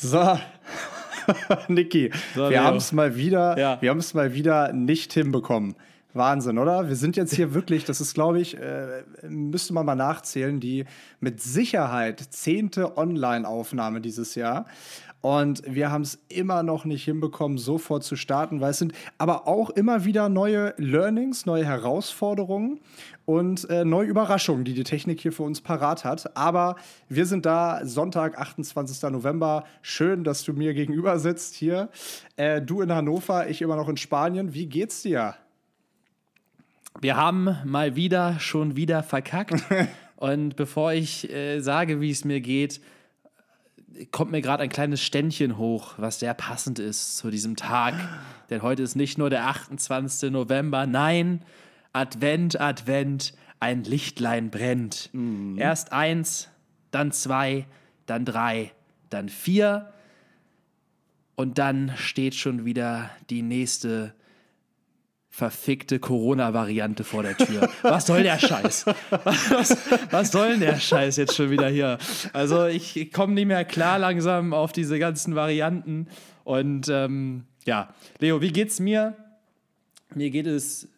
So. Niki, So, wir haben es mal wieder, Ja. wir haben es mal wieder nicht hinbekommen. Wahnsinn, oder? Wir sind jetzt hier wirklich, das ist, glaube ich, äh, müsste man mal nachzählen, die mit Sicherheit zehnte Online-Aufnahme dieses Jahr. Und wir haben es immer noch nicht hinbekommen, sofort zu starten, weil es sind aber auch immer wieder neue Learnings, neue Herausforderungen und äh, neue Überraschungen, die die Technik hier für uns parat hat. Aber wir sind da, Sonntag, 28. November. Schön, dass du mir gegenüber sitzt hier. Äh, du in Hannover, ich immer noch in Spanien. Wie geht's dir? Wir haben mal wieder schon wieder verkackt. Und bevor ich äh, sage, wie es mir geht, kommt mir gerade ein kleines Ständchen hoch, was sehr passend ist zu diesem Tag. Denn heute ist nicht nur der 28. November, nein, Advent, Advent, ein Lichtlein brennt. Erst eins, dann zwei, dann drei, dann vier. Und dann steht schon wieder die nächste verfickte Corona-Variante vor der Tür. Was soll der Scheiß? Was, was soll denn der Scheiß jetzt schon wieder hier? Also ich komme nicht mehr klar langsam auf diese ganzen Varianten. Und ähm, ja, Leo, wie geht's mir? Mir geht es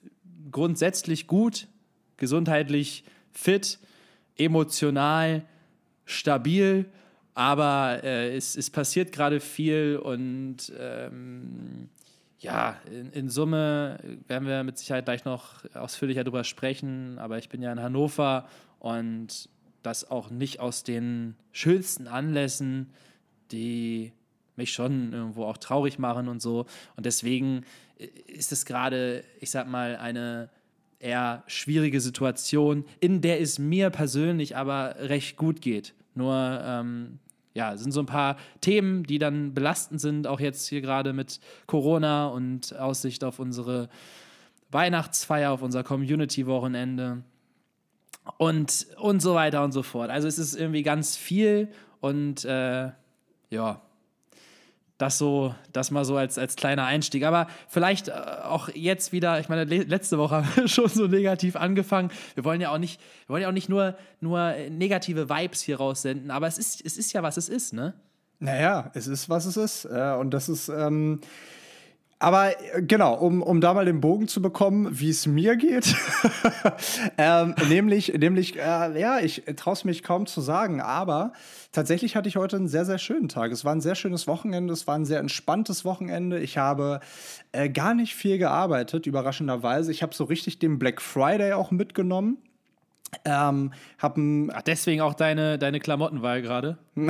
grundsätzlich gut, gesundheitlich fit, emotional stabil, aber äh, es, es passiert gerade viel und ähm, ja, in, in Summe werden wir mit Sicherheit gleich noch ausführlicher darüber sprechen, aber ich bin ja in Hannover und das auch nicht aus den schönsten Anlässen, die mich schon irgendwo auch traurig machen und so. Und deswegen ist es gerade, ich sag mal, eine eher schwierige Situation, in der es mir persönlich aber recht gut geht. Nur, ähm, ja, sind so ein paar Themen, die dann belastend sind, auch jetzt hier gerade mit Corona und Aussicht auf unsere Weihnachtsfeier, auf unser Community-Wochenende und, und so weiter und so fort. Also es ist irgendwie ganz viel und äh, ja, das so, das mal so als, als kleiner Einstieg. Aber vielleicht äh, auch jetzt wieder, ich meine, le letzte Woche haben wir schon so negativ angefangen. Wir wollen ja auch nicht, wir wollen ja auch nicht nur, nur negative Vibes hier raussenden, aber es ist, es ist ja, was es ist, ne? Naja, es ist, was es ist. Äh, und das ist. Ähm aber äh, genau, um, um da mal den Bogen zu bekommen, wie es mir geht. ähm, nämlich, nämlich äh, ja, ich traue es mich kaum zu sagen, aber tatsächlich hatte ich heute einen sehr, sehr schönen Tag. Es war ein sehr schönes Wochenende, es war ein sehr entspanntes Wochenende. Ich habe äh, gar nicht viel gearbeitet, überraschenderweise. Ich habe so richtig den Black Friday auch mitgenommen. Ähm, hab Ach, deswegen auch deine, deine Klamottenwahl gerade.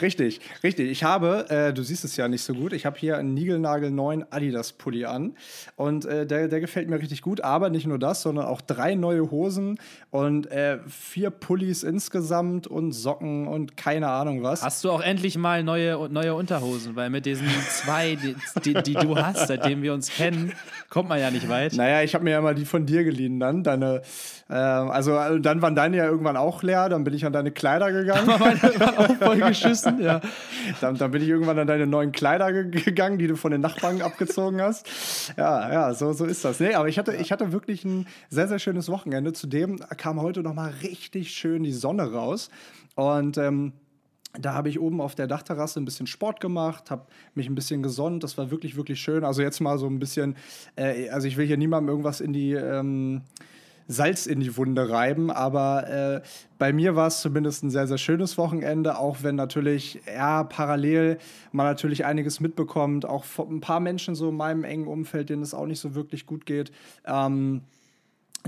Richtig, richtig. Ich habe, äh, du siehst es ja nicht so gut, ich habe hier einen niegelnagelneuen Adidas-Pulli an und äh, der, der gefällt mir richtig gut. Aber nicht nur das, sondern auch drei neue Hosen und äh, vier Pullis insgesamt und Socken und keine Ahnung was. Hast du auch endlich mal neue, neue Unterhosen? Weil mit diesen zwei, die, die, die du hast, seitdem wir uns kennen, kommt man ja nicht weit. Naja, ich habe mir ja mal die von dir geliehen dann. Deine, äh, also äh, dann waren deine ja irgendwann auch leer, dann bin ich an deine Kleider gegangen. Meine waren auch voll geschissen, ja. Dann, dann bin ich irgendwann an deine neuen Kleider ge gegangen, die du von den Nachbarn abgezogen hast. Ja, ja, so, so ist das. Nee, aber ich hatte, ich hatte wirklich ein sehr, sehr schönes Wochenende. Zudem kam heute noch mal richtig schön die Sonne raus. Und ähm, da habe ich oben auf der Dachterrasse ein bisschen Sport gemacht, habe mich ein bisschen gesonnt. Das war wirklich, wirklich schön. Also jetzt mal so ein bisschen, äh, also ich will hier niemandem irgendwas in die ähm, Salz in die Wunde reiben, aber äh, bei mir war es zumindest ein sehr, sehr schönes Wochenende, auch wenn natürlich, ja, parallel man natürlich einiges mitbekommt, auch von ein paar Menschen so in meinem engen Umfeld, denen es auch nicht so wirklich gut geht. Ähm,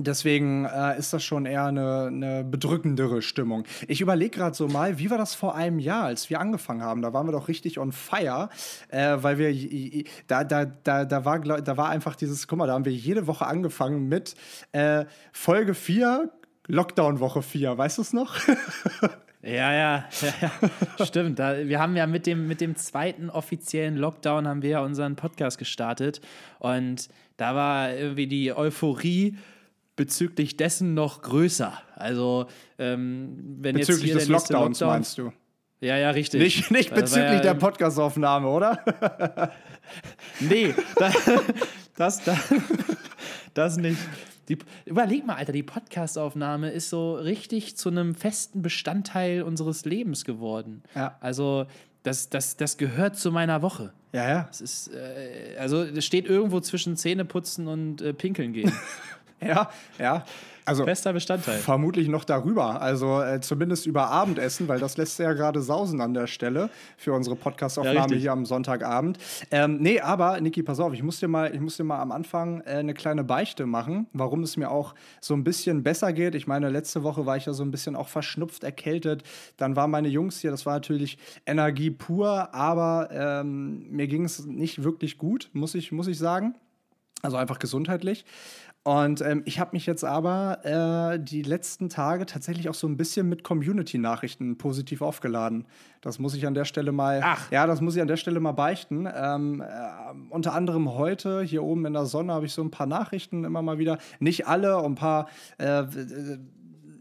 Deswegen äh, ist das schon eher eine, eine bedrückendere Stimmung. Ich überlege gerade so mal, wie war das vor einem Jahr, als wir angefangen haben? Da waren wir doch richtig on fire, äh, weil wir da, da, da, da, war, da war einfach dieses, guck mal, da haben wir jede Woche angefangen mit äh, Folge 4, Lockdown Woche 4, weißt du es noch? Ja, ja, ja, ja. stimmt. Da, wir haben ja mit dem, mit dem zweiten offiziellen Lockdown haben wir ja unseren Podcast gestartet und da war irgendwie die Euphorie bezüglich dessen noch größer. Also ähm, wenn bezüglich jetzt hier des der Lockdowns Lockdown, meinst du? Ja, ja, richtig. Nicht, nicht war bezüglich ja, der Podcastaufnahme, oder? Nee, das, das, das, das nicht. Die, überleg mal, Alter, die Podcastaufnahme ist so richtig zu einem festen Bestandteil unseres Lebens geworden. Ja. Also, das, das, das gehört zu meiner Woche. Ja, ja. Das ist, äh, also, das steht irgendwo zwischen Zähneputzen und äh, Pinkeln gehen. Ja, ja. Also Fester Bestandteil. vermutlich noch darüber. Also äh, zumindest über Abendessen, weil das lässt ja gerade sausen an der Stelle für unsere Ja, Podcastaufnahme richtig. hier am Sonntagabend. Ähm, nee, aber Niki, pass auf, ich muss dir mal, ich muss dir mal am Anfang äh, eine kleine Beichte machen, warum es mir auch so ein bisschen besser geht. Ich meine, letzte Woche war ich ja so ein bisschen auch verschnupft, erkältet. Dann waren meine Jungs hier, das war natürlich Energie pur, aber ähm, mir ging es nicht wirklich gut, muss ich, muss ich sagen. Also einfach gesundheitlich. Und ähm, ich habe mich jetzt aber äh, die letzten Tage tatsächlich auch so ein bisschen mit Community-Nachrichten positiv aufgeladen. Das muss ich an der Stelle mal, Ach. ja, das muss ich an der Stelle mal beichten. Ähm, äh, unter anderem heute hier oben in der Sonne habe ich so ein paar Nachrichten immer mal wieder. Nicht alle, ein paar äh,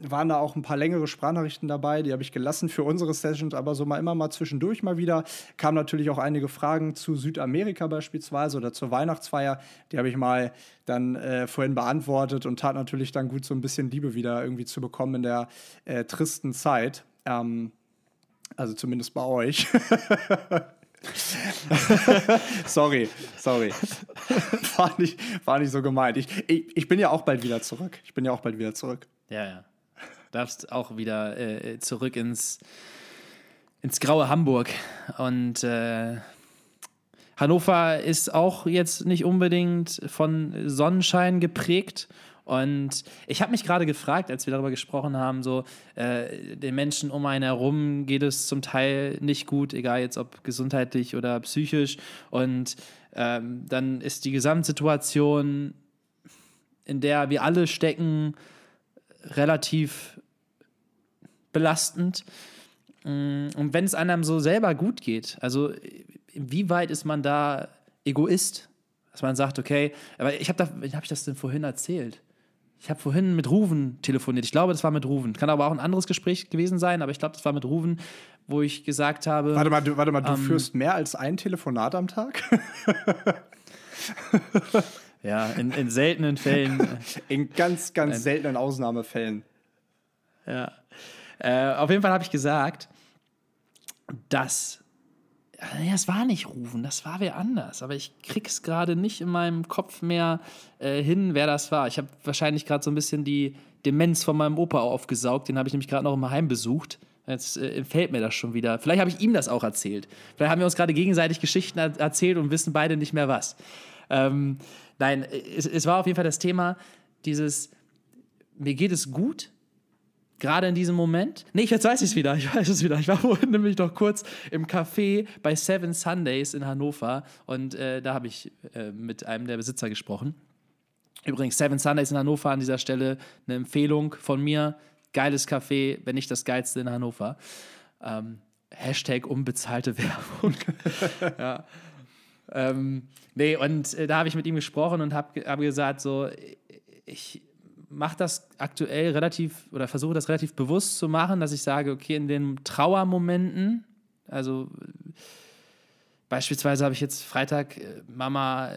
waren da auch ein paar längere Sprachnachrichten dabei, die habe ich gelassen für unsere Sessions, aber so mal immer mal zwischendurch mal wieder. Kamen natürlich auch einige Fragen zu Südamerika beispielsweise oder zur Weihnachtsfeier. Die habe ich mal dann äh, vorhin beantwortet und tat natürlich dann gut, so ein bisschen Liebe wieder irgendwie zu bekommen in der äh, tristen Zeit. Ähm, also zumindest bei euch. sorry, sorry. War nicht, war nicht so gemeint. Ich, ich, ich bin ja auch bald wieder zurück. Ich bin ja auch bald wieder zurück. Ja, ja. Darfst auch wieder äh, zurück ins, ins graue Hamburg. Und äh, Hannover ist auch jetzt nicht unbedingt von Sonnenschein geprägt. Und ich habe mich gerade gefragt, als wir darüber gesprochen haben, so äh, den Menschen um einen herum geht es zum Teil nicht gut, egal jetzt ob gesundheitlich oder psychisch. Und ähm, dann ist die Gesamtsituation, in der wir alle stecken, relativ belastend. Mm, Und wenn es einem so selber gut geht, also inwieweit ist man da Egoist, dass man sagt, okay, aber ich habe da, habe ich das denn vorhin erzählt? Ich habe vorhin mit Ruven telefoniert. Ich glaube, das war mit Ruven. Kann aber auch ein anderes Gespräch gewesen sein, aber ich glaube, das war mit Ruven, wo ich gesagt habe. Warte mal, du, warte mal, du Ähm. führst mehr als ein Telefonat am Tag? Ja, in, in seltenen Fällen. In ganz, ganz seltenen Ausnahmefällen. Ja. Äh, auf jeden Fall habe ich gesagt, dass. Ja, es war nicht Rufen, das war wer anders. Aber ich krieg's gerade nicht in meinem Kopf mehr äh, hin, wer das war. Ich habe wahrscheinlich gerade so ein bisschen die Demenz von meinem Opa aufgesaugt. Den habe ich nämlich gerade noch im Heim besucht. Jetzt äh, entfällt mir das schon wieder. Vielleicht habe ich ihm das auch erzählt. Vielleicht haben wir uns gerade gegenseitig Geschichten er erzählt und wissen beide nicht mehr was. Ähm, nein, es, es war auf jeden Fall das Thema, dieses, mir geht es gut, gerade in diesem Moment. Nee, jetzt weiß ich es wieder. Ich weiß es wieder. Ich war vorhin nämlich noch kurz im Café bei Seven Sundays in Hannover und äh, da habe ich äh, mit einem der Besitzer gesprochen. Übrigens, Seven Sundays in Hannover an dieser Stelle eine Empfehlung von mir. Geiles Café, wenn nicht das geilste in Hannover. Ähm, Hashtag unbezahlte Werbung. ja. Ähm, nee, und äh, da habe ich mit ihm gesprochen und habe hab gesagt, so, ich mache das aktuell relativ oder versuche das relativ bewusst zu machen, dass ich sage, okay, in den Trauermomenten, also äh, beispielsweise habe ich jetzt Freitag äh, Mama,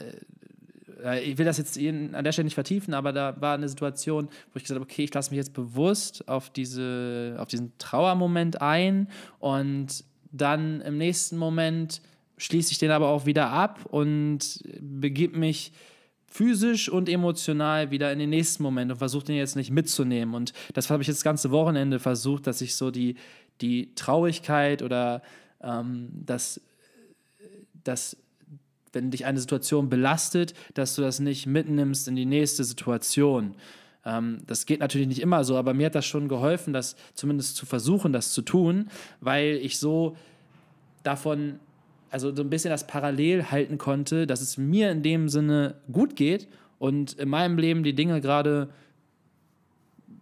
äh, ich will das jetzt an der Stelle nicht vertiefen, aber da war eine Situation, wo ich gesagt habe, okay, ich lasse mich jetzt bewusst auf, diese, auf diesen Trauermoment ein und dann im nächsten Moment schließe ich den aber auch wieder ab und begib mich physisch und emotional wieder in den nächsten Moment und versuche den jetzt nicht mitzunehmen. Und das habe ich jetzt das ganze Wochenende versucht, dass ich so die, die Traurigkeit oder ähm, das, das, wenn dich eine Situation belastet, dass du das nicht mitnimmst in die nächste Situation. Ähm, das geht natürlich nicht immer so, aber mir hat das schon geholfen, das zumindest zu versuchen, das zu tun, weil ich so davon also so ein bisschen das Parallel halten konnte, dass es mir in dem Sinne gut geht und in meinem Leben die Dinge gerade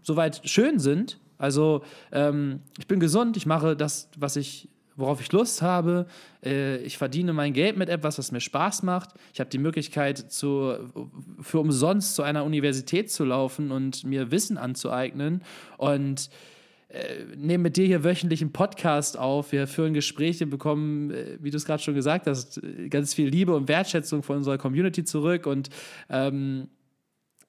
soweit schön sind. Also ähm, ich bin gesund, ich mache das, was ich, worauf ich Lust habe. Äh, ich verdiene mein Geld mit etwas, was mir Spaß macht. Ich habe die Möglichkeit, zu, für umsonst zu einer Universität zu laufen und mir Wissen anzueignen. Und nehmen mit dir hier wöchentlich einen Podcast auf. Wir führen Gespräche, bekommen, äh, wie du es gerade schon gesagt hast, ganz viel Liebe und Wertschätzung von unserer Community zurück. Und ähm,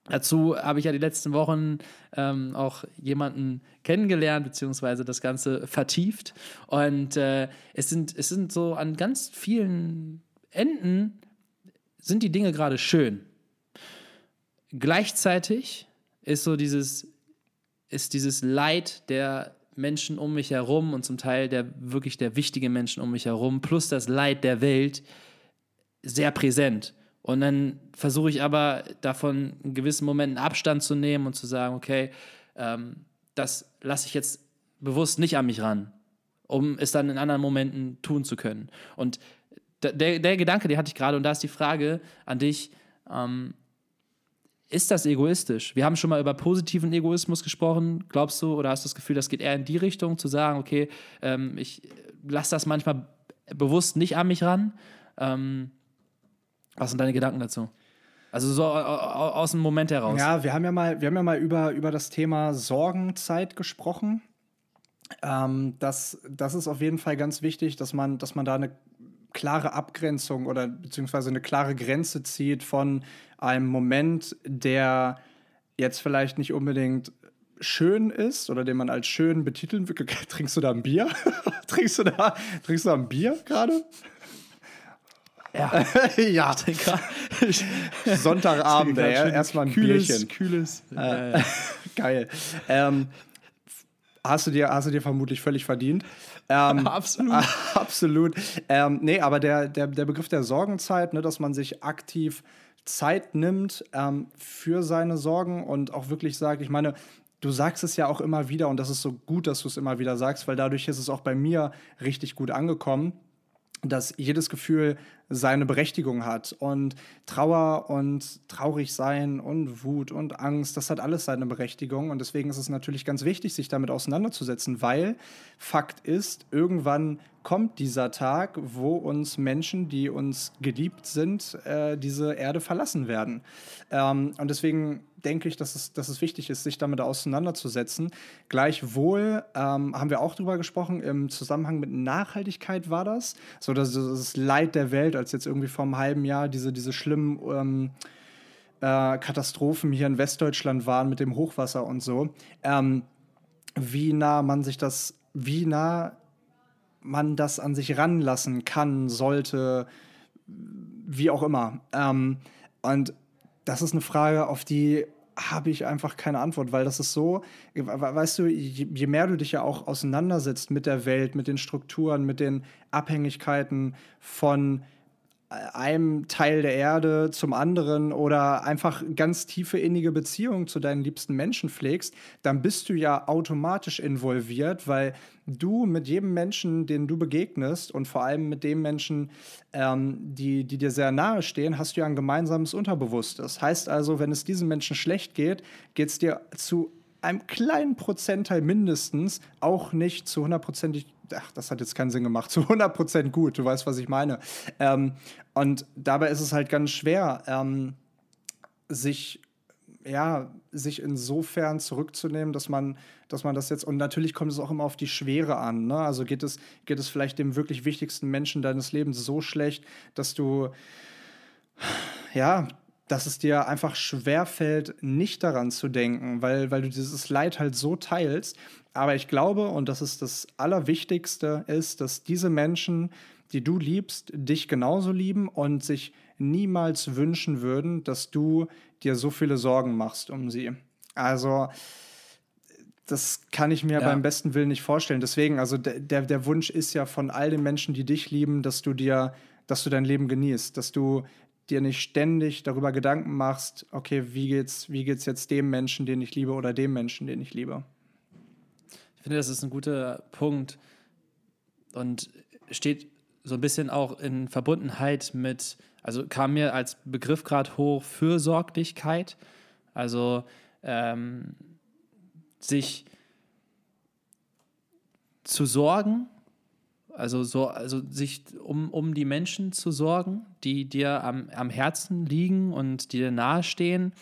Dazu habe ich ja die letzten Wochen ähm, auch jemanden kennengelernt, beziehungsweise das Ganze vertieft. Und äh, es, sind, es sind so an ganz vielen Enden sind die Dinge gerade schön. Gleichzeitig ist so dieses, ist dieses Leid der Menschen um mich herum und zum Teil der wirklich der wichtigen Menschen um mich herum, plus das Leid der Welt sehr präsent. Und dann versuche ich aber davon in gewissen Momenten Abstand zu nehmen und zu sagen, okay, ähm, das lasse ich jetzt bewusst nicht an mich ran, um es dann in anderen Momenten tun zu können. Und der, der Gedanke, den hatte ich gerade, und da ist die Frage an dich, ähm, ist das egoistisch? Wir haben schon mal über positiven Egoismus gesprochen. Glaubst du oder hast du das Gefühl, das geht eher in die Richtung, zu sagen, okay, ähm, ich lasse das manchmal bewusst nicht an mich ran? Ähm, was sind deine Gedanken dazu? Also so aus dem Moment heraus. Ja, wir haben ja mal, wir haben ja mal über, über das Thema Sorgenzeit gesprochen. Ähm, das, das ist auf jeden Fall ganz wichtig, dass man, dass man da eine klare Abgrenzung oder beziehungsweise eine klare Grenze zieht von einem Moment, der jetzt vielleicht nicht unbedingt schön ist oder den man als schön betiteln will. Trinkst du da ein Bier? trinkst du da, trinkst du da ein Bier gerade? Ja. ja. Sonntagabend, ey, erstmal ein kühles, Bierchen. Kühles. Äh, geil. Ähm, hast, du dir, hast du dir vermutlich völlig verdient. Ähm, absolut. Absolut. Ähm, nee, aber der, der, der Begriff der Sorgenzeit, ne, dass man sich aktiv Zeit nimmt ähm, für seine Sorgen und auch wirklich sagt, ich meine, du sagst es ja auch immer wieder und das ist so gut, dass du es immer wieder sagst, weil dadurch ist es auch bei mir richtig gut angekommen dass jedes Gefühl seine Berechtigung hat. Und Trauer und traurig sein und Wut und Angst, das hat alles seine Berechtigung. Und deswegen ist es natürlich ganz wichtig, sich damit auseinanderzusetzen, weil Fakt ist, irgendwann kommt dieser Tag, wo uns Menschen, die uns geliebt sind, äh, diese Erde verlassen werden. Ähm, und deswegen denke ich, dass es, dass es wichtig ist, sich damit auseinanderzusetzen. Gleichwohl ähm, haben wir auch darüber gesprochen, im Zusammenhang mit Nachhaltigkeit war das, so dass das Leid der Welt, als jetzt irgendwie vor einem halben Jahr diese, diese schlimmen ähm, äh, Katastrophen hier in Westdeutschland waren mit dem Hochwasser und so, ähm, wie nah man sich das, wie nah man das an sich ranlassen kann, sollte, wie auch immer. Ähm, und das ist eine Frage, auf die habe ich einfach keine Antwort, weil das ist so, weißt du, je, mehr du dich ja auch auseinandersetzt mit der Welt, mit den Strukturen, mit den Abhängigkeiten von einem Teil der Erde zum anderen oder einfach ganz tiefe innige Beziehungen zu deinen liebsten Menschen pflegst, dann bist du ja automatisch involviert, weil du mit jedem Menschen, den du begegnest und vor allem mit dem Menschen, ähm, die, die dir sehr nahe stehen, hast du ja ein gemeinsames Unterbewusstes. Heißt also, wenn es diesen Menschen schlecht geht, geht es dir zu einem kleinen Prozentteil mindestens auch nicht zu hundertprozentig ach, das hat jetzt keinen Sinn gemacht, zu 100% gut, du weißt, was ich meine. Ähm, und dabei ist es halt ganz schwer, ähm, sich ja, sich insofern zurückzunehmen, dass man, dass man das jetzt, und natürlich kommt es auch immer auf die Schwere an. Ne? Also geht es, geht es vielleicht dem wirklich wichtigsten Menschen deines Lebens so schlecht, dass du, ja, dass es dir einfach schwerfällt, nicht daran zu denken, weil, weil du dieses Leid halt so teilst. Aber ich glaube, und das ist das Allerwichtigste, ist, dass diese Menschen, die du liebst, dich genauso lieben und sich niemals wünschen würden, dass du dir so viele Sorgen machst um sie. Also, das kann ich mir ja. beim besten Willen nicht vorstellen. Deswegen, also der, der Wunsch ist ja von all den Menschen, die dich lieben, dass du dir, dass du dein Leben genießt, dass du dir nicht ständig darüber Gedanken machst, okay, wie geht's, wie geht's jetzt dem Menschen, den ich liebe, oder dem Menschen, den ich liebe. Ich finde, das ist ein guter Punkt und steht so ein bisschen auch in Verbundenheit mit, also kam mir als Begriff gerade hoch, Fürsorglichkeit. Also ähm, sich zu sorgen also, so, also sich um, um die Menschen zu sorgen, die dir am, am Herzen liegen und dir nahestehen.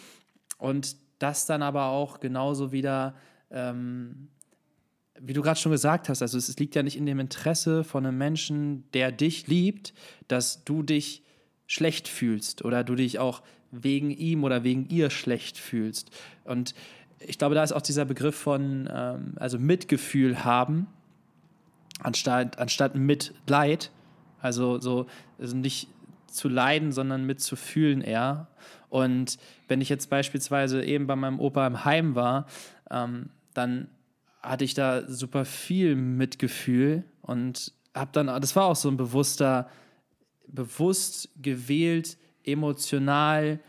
Und das dann aber auch genauso wieder, ähm, wie du gerade schon gesagt hast, also es liegt ja nicht in dem Interesse von einem Menschen, der dich liebt, dass du dich schlecht fühlst oder du dich auch wegen ihm oder wegen ihr schlecht fühlst. Und ich glaube, da ist auch dieser Begriff von ähm, also Mitgefühl haben, anstatt, anstatt Mitleid. Also so also nicht zu leiden, sondern mitzufühlen eher. Und wenn ich jetzt beispielsweise eben bei meinem Opa im Heim war, ähm, dann hatte ich da super viel Mitgefühl und habe dann, das war auch so ein bewusster, bewusst gewählt, emotional,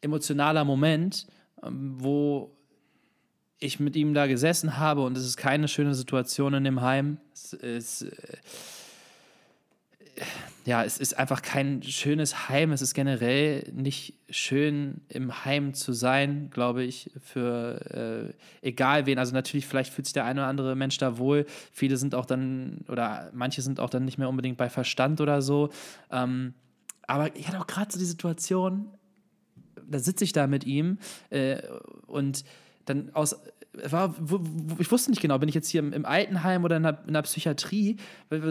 emotionaler Moment, ähm, wo ich mit ihm da gesessen habe und es ist keine schöne Situation in dem Heim. Es ist, äh, ja, es ist einfach kein schönes Heim. Es ist generell nicht schön, im Heim zu sein, glaube ich, für äh, egal wen. Also natürlich, vielleicht fühlt sich der eine oder andere Mensch da wohl. Viele sind auch dann, oder manche sind auch dann nicht mehr unbedingt bei Verstand oder so. Ähm, aber ich hatte auch gerade so die Situation, da sitze ich da mit ihm äh, und dann aus war, ich wusste nicht genau, bin ich jetzt hier im, im Altenheim oder in der, in der Psychiatrie,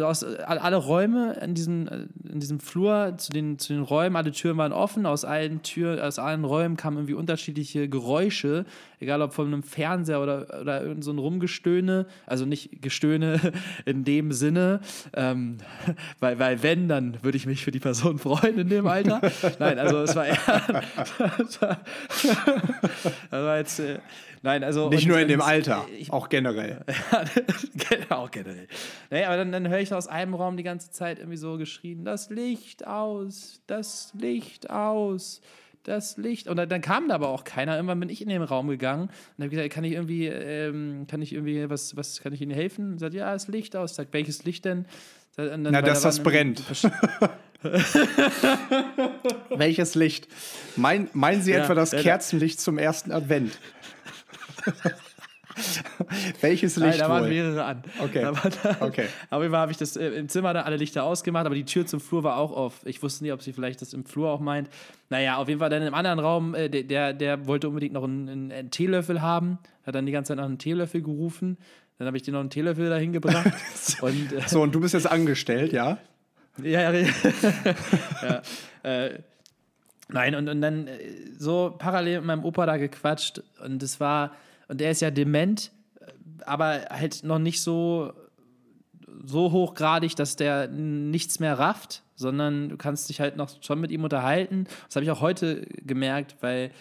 aus, alle Räume in diesem, in diesem Flur zu den, zu den Räumen, alle Türen waren offen, aus allen Türen, aus allen Räumen kamen irgendwie unterschiedliche Geräusche, egal ob von einem Fernseher oder, oder irgend so ein Rumgestöhne, also nicht Gestöhne in dem Sinne, ähm, weil, weil wenn, dann würde ich mich für die Person freuen in dem Alter. Nein, also es war eher, das war, das war jetzt, äh, Nein, also. Nicht nur in dem Alter, ich, auch generell. auch generell. Nee, aber dann, dann höre ich aus einem Raum die ganze Zeit irgendwie so geschrien: Das Licht aus, das Licht aus das Licht. Und dann, dann, kam da aber auch keiner. Irgendwann bin ich in den Raum gegangen und habe gesagt, kann ich irgendwie, ähm, kann ich irgendwie, was, was kann ich Ihnen helfen? Sagt, ja, das Licht aus. Sagt, welches Licht denn? Dann, Na, dass da das brennt. Welches Licht? Mein, meinen Sie ja, etwa das ja, Kerzenlicht zum ersten Advent? Welches Licht? Nein, da waren mehrere an. Okay. Da, okay. Auf jeden Fall habe ich das äh, im Zimmer da alle Lichter ausgemacht, aber die Tür zum Flur war auch auf. Ich wusste nicht, ob sie vielleicht das im Flur auch meint. Naja, auf jeden Fall dann im anderen Raum, äh, der, der wollte unbedingt noch einen, einen, einen, Teelöffel haben. Hat dann die ganze Zeit nach einem Teelöffel gerufen. Dann habe ich dir noch einen Teelöffel dahin gebracht. und, äh, so, und du bist jetzt angestellt, ja? Ja, ja. ja äh, nein, und, und dann äh, so parallel mit meinem Opa da gequatscht und es war und er ist ja dement, aber halt noch nicht so, so hochgradig, dass der nichts mehr rafft, sondern du kannst dich halt noch schon mit ihm unterhalten. Das habe ich auch heute gemerkt, weil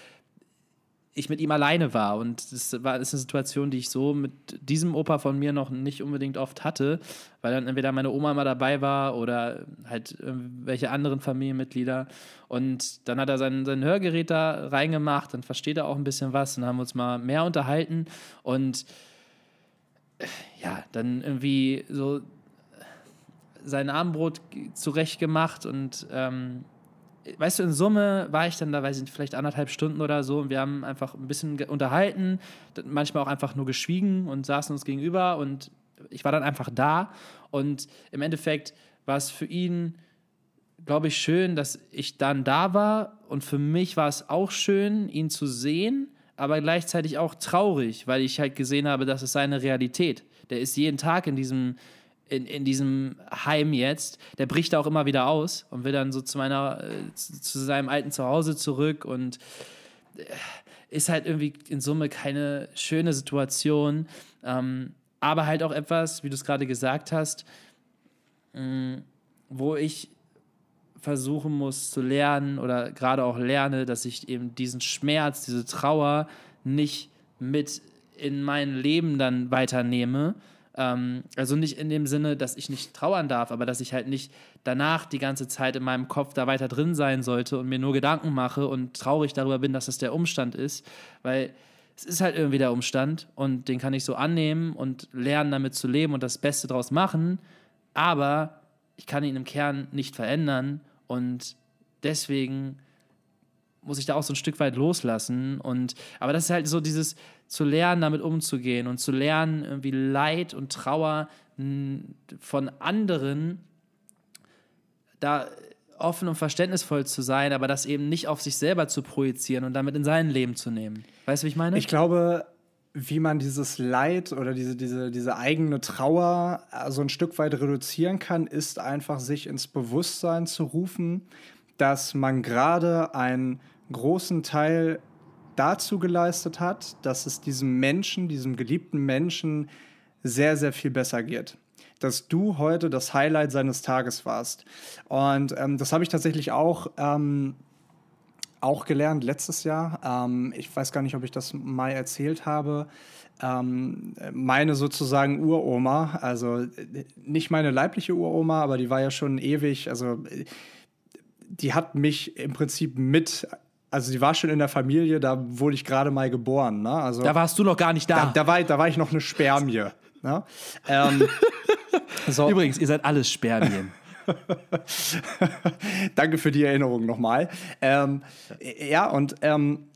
ich mit ihm alleine war. Und das war das ist eine Situation, die ich so mit diesem Opa von mir noch nicht unbedingt oft hatte, weil dann entweder meine Oma mal dabei war oder halt welche anderen Familienmitglieder. Und dann hat er sein, sein Hörgerät da reingemacht, dann versteht er auch ein bisschen was und haben uns mal mehr unterhalten. Und ja, dann irgendwie so sein Abendbrot zurecht gemacht und ähm, weißt du, in Summe war ich dann da, weiß ich vielleicht anderthalb Stunden oder so und wir haben einfach ein bisschen unterhalten, manchmal auch einfach nur geschwiegen und saßen uns gegenüber und ich war dann einfach da und im Endeffekt war es für ihn, glaube ich, schön, dass ich dann da war und für mich war es auch schön, ihn zu sehen, aber gleichzeitig auch traurig, weil ich halt gesehen habe, das ist seine Realität. Der ist jeden Tag in diesem in, in diesem Heim jetzt, der bricht auch immer wieder aus und will dann so zu meiner, äh, zu, seinem alten Zuhause zurück und äh, ist halt irgendwie in Summe keine schöne Situation, ähm, aber halt auch etwas, wie du es gerade gesagt hast, mh, mm, wo ich versuchen muss zu lernen oder gerade auch lerne, dass ich eben diesen Schmerz, diese Trauer nicht mit in mein Leben dann weiternehme, ähm, also nicht in dem Sinne, dass ich nicht trauern darf, aber dass ich halt nicht danach die ganze Zeit in meinem Kopf da weiter drin sein sollte und mir nur Gedanken mache und traurig darüber bin, dass das der Umstand ist, weil es ist halt irgendwie der Umstand und den kann ich so annehmen und lernen, damit zu leben und das Beste draus machen, aber ich kann ihn im Kern nicht verändern und deswegen muss ich da auch so ein Stück weit loslassen. Und, aber das ist halt so dieses zu lernen, damit umzugehen und zu lernen, irgendwie Leid und Trauer von anderen da offen und verständnisvoll zu sein, aber das eben nicht auf sich selber zu projizieren und damit in sein Leben zu nehmen. Weißt du, wie ich meine? Ich glaube, wie man dieses Leid oder diese, diese, diese eigene Trauer so ein Stück weit reduzieren kann, ist einfach sich ins Bewusstsein zu rufen, dass man gerade einen großen Teil dazu geleistet hat, dass es diesem Menschen, diesem geliebten Menschen sehr, sehr viel besser geht. Dass du heute das Highlight seines Tages warst. Und ähm, das habe ich tatsächlich auch, ähm, auch gelernt letztes Jahr. Ähm, ich weiß gar nicht, ob ich das mal erzählt habe. Ähm, meine sozusagen Uroma, also nicht meine leibliche Uroma, aber die war ja schon ewig, also die hat mich im Prinzip mit also sie war schon in der Familie, da wurde ich gerade mal geboren. Ne? Also, da warst du noch gar nicht da. Da, da, war, da war ich noch eine Spermie. ne? ähm, so. Übrigens, ihr seid alles Spermien. Danke für die Erinnerung nochmal. Ähm, ja, und ähm,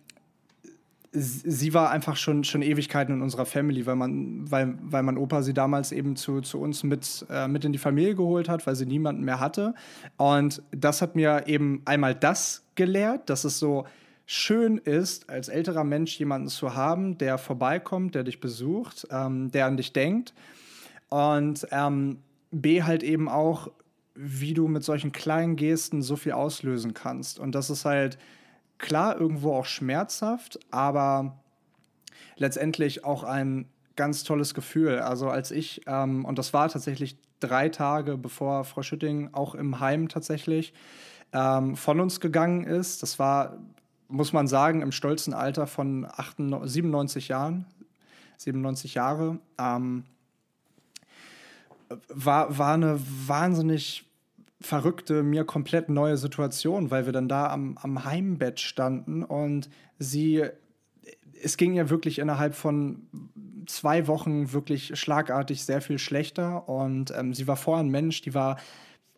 sie war einfach schon, schon Ewigkeiten in unserer Family, weil man, weil, weil mein Opa sie damals eben zu, zu uns mit, äh, mit in die Familie geholt hat, weil sie niemanden mehr hatte. Und das hat mir eben einmal das gelehrt, dass es so schön ist, als älterer Mensch jemanden zu haben, der vorbeikommt, der dich besucht, ähm, der an dich denkt. Und ähm, B halt eben auch, wie du mit solchen kleinen Gesten so viel auslösen kannst. Und das ist halt klar irgendwo auch schmerzhaft, aber letztendlich auch ein ganz tolles Gefühl. Also als ich, ähm, und das war tatsächlich drei Tage bevor Frau Schütting auch im Heim tatsächlich ähm, von uns gegangen ist, das war, muss man sagen, im stolzen Alter von 98, 97 Jahren, 97 Jahre, ähm, war, war eine wahnsinnig verrückte, mir komplett neue Situation, weil wir dann da am, am Heimbett standen und sie, es ging ja wirklich innerhalb von zwei Wochen wirklich schlagartig sehr viel schlechter und ähm, sie war vorher ein Mensch, die war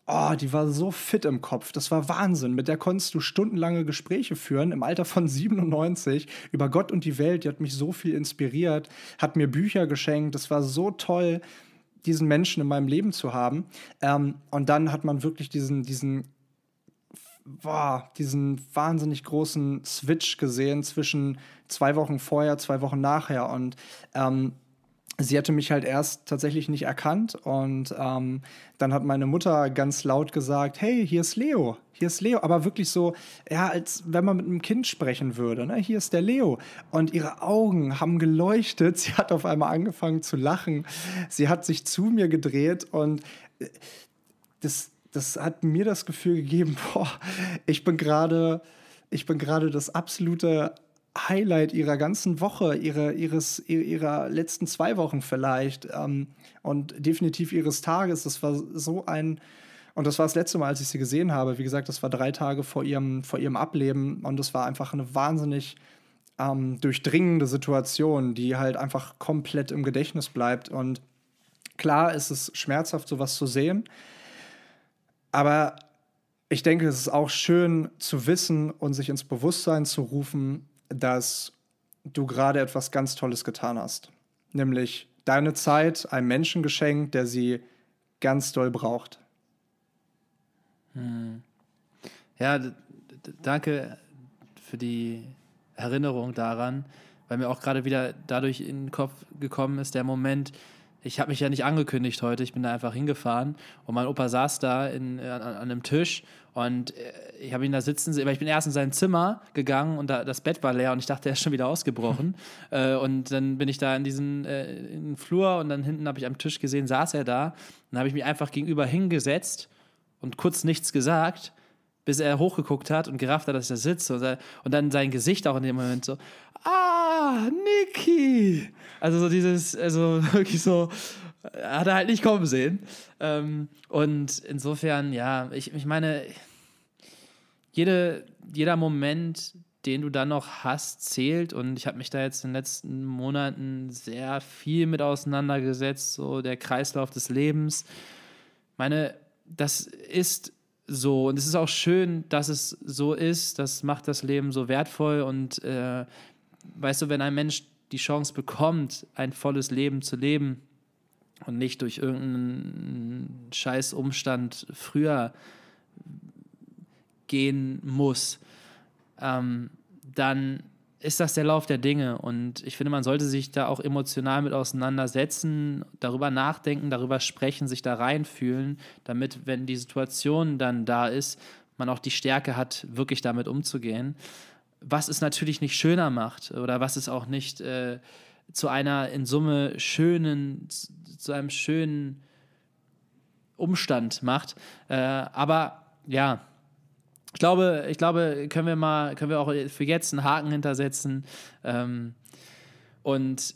Oh, die war so fit im Kopf. Das war Wahnsinn. Mit der konntest du stundenlange Gespräche führen, im Alter von 97, über Gott und die Welt. Die hat mich so viel inspiriert, hat mir Bücher geschenkt. Das war so toll diesen Menschen in meinem Leben zu haben. Ähm, und dann hat man wirklich diesen, diesen, boah, diesen wahnsinnig großen Switch gesehen zwischen zwei Wochen vorher, zwei Wochen nachher. Und ähm, sie hatte mich halt erst tatsächlich nicht erkannt und ähm, dann hat meine Mutter ganz laut gesagt, hey, hier ist Leo, hier ist Leo, aber wirklich so, ja, als wenn man mit einem Kind sprechen würde, ne? hier ist der Leo. Und ihre Augen haben geleuchtet, sie hat auf einmal angefangen zu lachen, sie hat sich zu mir gedreht und äh, das, das hat mir das Gefühl gegeben, boah, ich bin gerade, ich bin gerade das absolute Highlight ihrer ganzen Woche, ihre, ihres, ihrer letzten zwei Wochen vielleicht ähm, und definitiv ihres Tages. Das war so ein, und das war das letzte Mal, als ich sie gesehen habe. Wie gesagt, das war drei Tage vor ihrem, vor ihrem Ableben und das war einfach eine wahnsinnig ähm, durchdringende Situation, die halt einfach komplett im Gedächtnis bleibt. Und klar ist es schmerzhaft, sowas zu sehen, aber ich denke, es ist auch schön zu wissen und sich ins Bewusstsein zu rufen, dass du gerade etwas ganz Tolles getan hast. Nämlich deine Zeit einem Menschen geschenkt, der sie ganz doll braucht. Hm. Ja, danke für die Erinnerung daran, weil mir auch gerade wieder dadurch in den Kopf gekommen ist, der Moment, ich habe mich ja nicht angekündigt heute, ich bin da einfach hingefahren und mein Opa saß da in, an, an einem Tisch und äh, ich habe ihn da sitzen sehen, weil ich bin erst in sein Zimmer gegangen und da, das Bett war leer und ich dachte, er ist schon wieder ausgebrochen. äh, und dann bin ich da in diesen äh, in den Flur und dann hinten habe ich am Tisch gesehen, saß er da. Dann habe ich mich einfach gegenüber hingesetzt und kurz nichts gesagt, bis er hochgeguckt hat und gerafft hat, dass ich da sitze. Und, er, und dann sein Gesicht auch in dem Moment so, ah, Niki. Also so dieses, also wirklich so, hat er halt nicht kommen sehen. Ähm, und insofern, ja, ich, ich meine, jede, jeder Moment, den du dann noch hast, zählt. Und ich habe mich da jetzt in den letzten Monaten sehr viel mit auseinandergesetzt, so der Kreislauf des Lebens. Meine, das ist so und es ist auch schön, dass es so ist. Das macht das Leben so wertvoll und äh, weißt du, wenn ein Mensch die Chance bekommt, ein volles Leben zu leben und nicht durch irgendeinen Scheißumstand früher gehen muss, ähm, dann ist das der Lauf der Dinge. Und ich finde, man sollte sich da auch emotional mit auseinandersetzen, darüber nachdenken, darüber sprechen, sich da reinfühlen, damit, wenn die Situation dann da ist, man auch die Stärke hat, wirklich damit umzugehen. Was es natürlich nicht schöner macht oder was es auch nicht äh, zu einer in Summe schönen, zu einem schönen Umstand macht. Äh, aber ja, ich glaube, ich glaube, können wir mal, können wir auch für jetzt einen Haken hintersetzen. Ähm, und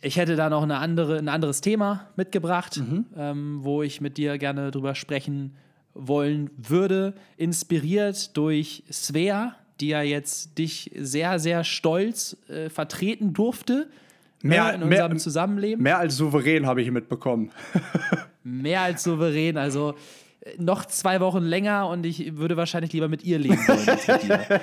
ich hätte da noch eine andere, ein anderes Thema mitgebracht, mhm. ähm, wo ich mit dir gerne drüber sprechen wollen würde. Inspiriert durch Svea, die ja jetzt dich sehr, sehr stolz äh, vertreten durfte mehr, in unserem mehr, Zusammenleben. Mehr als souverän habe ich mitbekommen. mehr als souverän. Also äh, noch zwei Wochen länger und ich würde wahrscheinlich lieber mit ihr leben wollen als mit dir.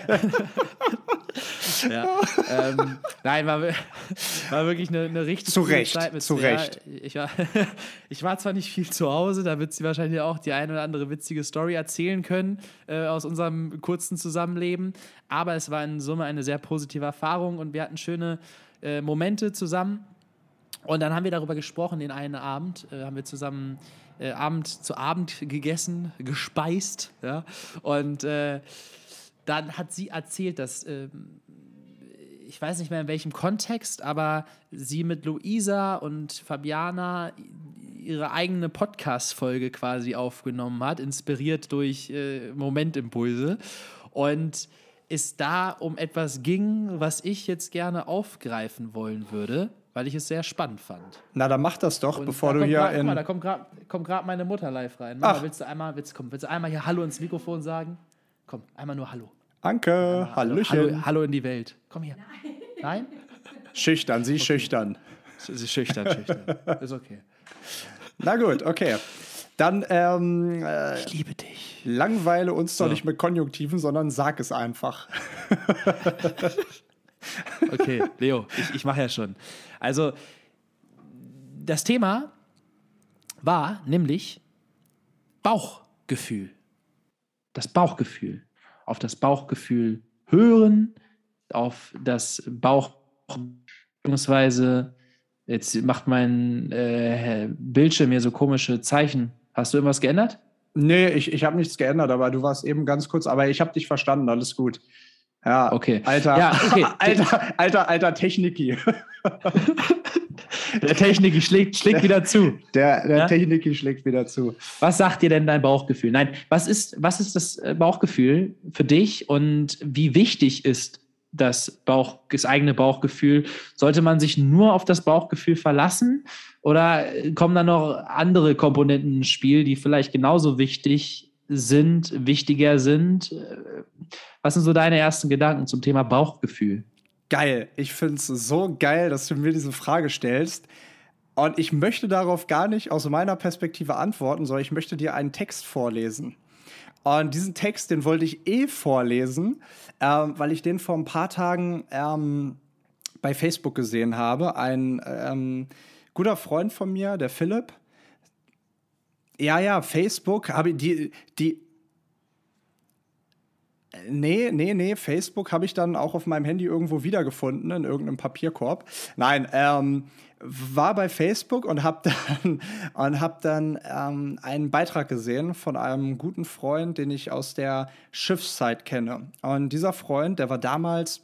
ja. ähm, nein, war, war wirklich eine, eine richtig zu Recht, Zeit mit Zu der, Recht. Ich war, ich war zwar nicht viel zu Hause, da wird sie wahrscheinlich auch die eine oder andere witzige Story erzählen können äh, aus unserem kurzen Zusammenleben, aber es war in Summe eine sehr positive Erfahrung und wir hatten schöne äh, Momente zusammen. Und dann haben wir darüber gesprochen, den einen Abend äh, haben wir zusammen äh, Abend zu Abend gegessen, gespeist. Ja? Und äh, dann hat sie erzählt, dass ähm, ich weiß nicht mehr in welchem Kontext, aber sie mit Luisa und Fabiana ihre eigene Podcast-Folge quasi aufgenommen hat, inspiriert durch äh, Momentimpulse. Und es da um etwas ging, was ich jetzt gerne aufgreifen wollen würde, weil ich es sehr spannend fand. Na, dann mach das doch, Und bevor da du hier grad, in. Mal, da kommt gerade meine Mutter live rein. Mama, willst du einmal, willst, komm, willst du einmal hier Hallo ins Mikrofon sagen? Komm, einmal nur Hallo. Anke, einmal, Hallöchen. Hallo, Hallo, in die Welt. Komm hier. Nein? Nein? Schüchtern, sie okay. schüchtern. Sie schüchtern, schüchtern. Ist okay. Na gut, okay. Dann ähm, äh, ich liebe dich. Langweile uns so. doch nicht mit Konjunktiven, sondern sag es einfach. okay, Leo, ich, ich mache ja schon. Also, das Thema war nämlich Bauchgefühl. Das Bauchgefühl. Auf das Bauchgefühl hören, auf das Bauch, beziehungsweise jetzt macht mein äh, Bildschirm mir so komische Zeichen Hast du irgendwas geändert? Nee, ich, ich habe nichts geändert, aber du warst eben ganz kurz, aber ich habe dich verstanden, alles gut. Ja, okay. Alter, ja, okay. alter, alter, alter Techniki. Der Techniki schlägt, schlägt wieder zu. Der, der ja? Techniki schlägt wieder zu. Was sagt dir denn dein Bauchgefühl? Nein, was ist, was ist das äh, Bauchgefühl für dich und wie wichtig ist das, Bauch, das eigene Bauchgefühl? Sollte man sich nur auf das Bauchgefühl verlassen oder kommen da noch andere Komponenten ins Spiel, die vielleicht genauso wichtig sind, wichtiger sind? Was sind so deine ersten Gedanken zum Thema Bauchgefühl? Geil. Ich finde es so geil, dass du mir diese Frage stellst. Und ich möchte darauf gar nicht aus meiner Perspektive antworten, sondern ich möchte dir einen Text vorlesen. Und diesen Text, den wollte ich eh vorlesen, ähm, weil ich den vor ein paar Tagen ähm, bei Facebook gesehen habe. Ein ähm, guter Freund von mir, der Philipp. Ja, ja, Facebook, habe die, die. Nee, nee, nee, Facebook habe ich dann auch auf meinem Handy irgendwo wiedergefunden, in irgendeinem Papierkorb. Nein, ähm, war bei Facebook und habe dann, und hab dann ähm, einen Beitrag gesehen von einem guten Freund, den ich aus der Schiffszeit kenne. Und dieser Freund, der war damals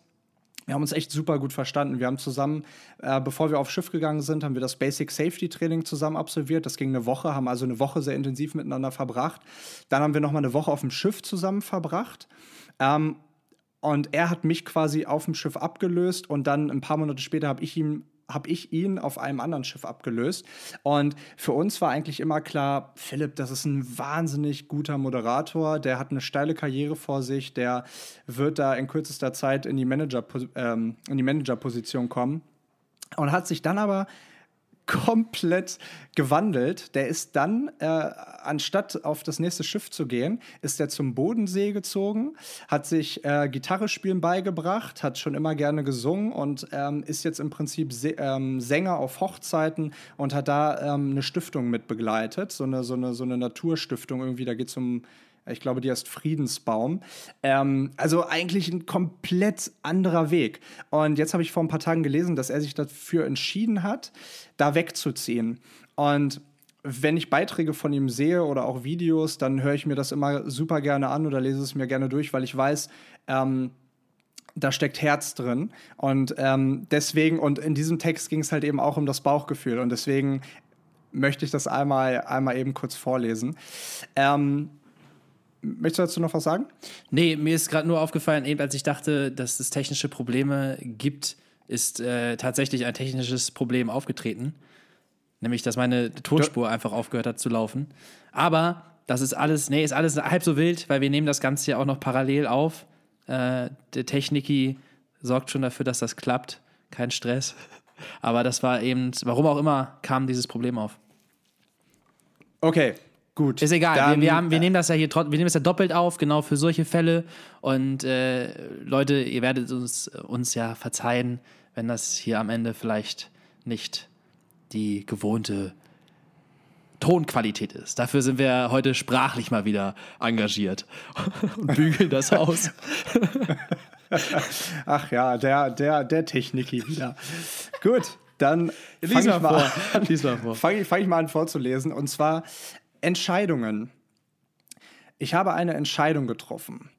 wir haben uns echt super gut verstanden. Wir haben zusammen, äh, bevor wir aufs Schiff gegangen sind, haben wir das Basic Safety Training zusammen absolviert. Das ging eine Woche, haben also eine Woche sehr intensiv miteinander verbracht. Dann haben wir noch mal eine Woche auf dem Schiff zusammen verbracht. Ähm, und er hat mich quasi auf dem Schiff abgelöst und dann ein paar Monate später habe ich ihm habe ich ihn auf einem anderen Schiff abgelöst. Und für uns war eigentlich immer klar, Philipp, das ist ein wahnsinnig guter Moderator, der hat eine steile Karriere vor sich, der wird da in kürzester Zeit in die, Manager, ähm, in die Managerposition kommen. Und hat sich dann aber komplett gewandelt. Der ist dann, äh, anstatt auf das nächste Schiff zu gehen, ist er zum Bodensee gezogen, hat sich äh, Gitarre spielen beigebracht, hat schon immer gerne gesungen und ähm, ist jetzt im Prinzip ähm, Sänger auf Hochzeiten und hat da ähm, eine Stiftung mit begleitet, so eine, so eine, so eine Naturstiftung irgendwie, da geht es um ich glaube, die heißt Friedensbaum. Ähm, also eigentlich ein komplett anderer Weg. Und jetzt habe ich vor ein paar Tagen gelesen, dass er sich dafür entschieden hat, da wegzuziehen. Und wenn ich Beiträge von ihm sehe oder auch Videos, dann höre ich mir das immer super gerne an oder lese es mir gerne durch, weil ich weiß, ähm, da steckt Herz drin. Und ähm, deswegen, und in diesem Text ging es halt eben auch um das Bauchgefühl. Und deswegen möchte ich das einmal, einmal eben kurz vorlesen. Ähm, möchtest du dazu noch was sagen? Nee, mir ist gerade nur aufgefallen, eben als ich dachte, dass es technische Probleme gibt, ist äh, tatsächlich ein technisches Problem aufgetreten. Nämlich, dass meine Tonspur einfach aufgehört hat zu laufen. Aber das ist alles, nee, ist alles halb so wild, weil wir nehmen das Ganze ja auch noch parallel auf. Äh, der Techniki sorgt schon dafür, dass das klappt. Kein Stress. Aber das war eben, warum auch immer, kam dieses Problem auf. Okay, gut. Ist egal. Dann, wir, wir, haben, wir nehmen das ja hier wir nehmen das ja doppelt auf, genau für solche Fälle. Und äh, Leute, ihr werdet uns, uns ja verzeihen, wenn das hier am Ende vielleicht nicht die gewohnte Tonqualität ist. Dafür sind wir heute sprachlich mal wieder engagiert und bügeln das aus. Ach ja, der, der, der Techniki wieder. Gut, dann fange ich, mal an, fang ich, fang ich mal an vorzulesen. Und zwar Entscheidungen. Ich habe eine Entscheidung getroffen.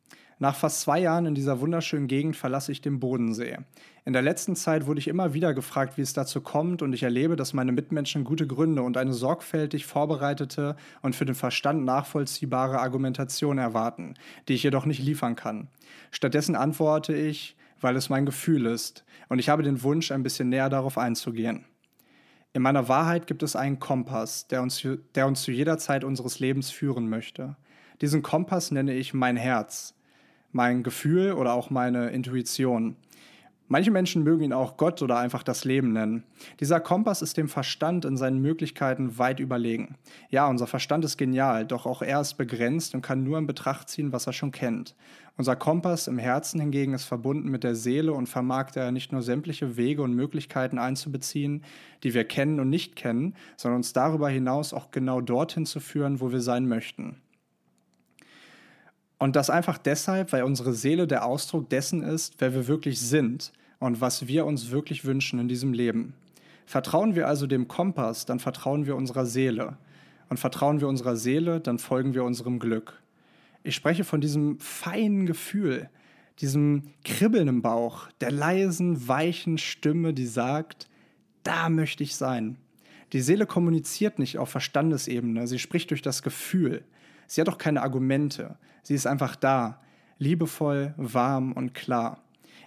Nach fast zwei Jahren in dieser wunderschönen Gegend verlasse ich den Bodensee. In der letzten Zeit wurde ich immer wieder gefragt, wie es dazu kommt, und ich erlebe, dass meine Mitmenschen gute Gründe und eine sorgfältig vorbereitete und für den Verstand nachvollziehbare Argumentation erwarten, die ich jedoch nicht liefern kann. Stattdessen antworte ich, weil es mein Gefühl ist, und ich habe den Wunsch, ein bisschen näher darauf einzugehen. In meiner Wahrheit gibt es einen Kompass, der uns, der uns zu jeder Zeit unseres Lebens führen möchte. Diesen Kompass nenne ich mein Herz mein Gefühl oder auch meine Intuition. Manche Menschen mögen ihn auch Gott oder einfach das Leben nennen. Dieser Kompass ist dem Verstand in seinen Möglichkeiten weit überlegen. Ja, unser Verstand ist genial, doch auch er ist begrenzt und kann nur in Betracht ziehen, was er schon kennt. Unser Kompass im Herzen hingegen ist verbunden mit der Seele und vermag daher nicht nur sämtliche Wege und Möglichkeiten einzubeziehen, die wir kennen und nicht kennen, sondern uns darüber hinaus auch genau dorthin zu führen, wo wir sein möchten. Und das einfach deshalb, weil unsere Seele der Ausdruck dessen ist, wer wir wirklich sind und was wir uns wirklich wünschen in diesem Leben. Vertrauen wir also dem Kompass, dann vertrauen wir unserer Seele. Und vertrauen wir unserer Seele, dann folgen wir unserem Glück. Ich spreche von diesem feinen Gefühl, diesem Kribbeln im Bauch, der leisen, weichen Stimme, die sagt, da möchte ich sein. Die Seele kommuniziert nicht auf Verstandesebene, sie spricht durch das Gefühl. Sie hat auch keine Argumente. Sie ist einfach da, liebevoll, warm und klar.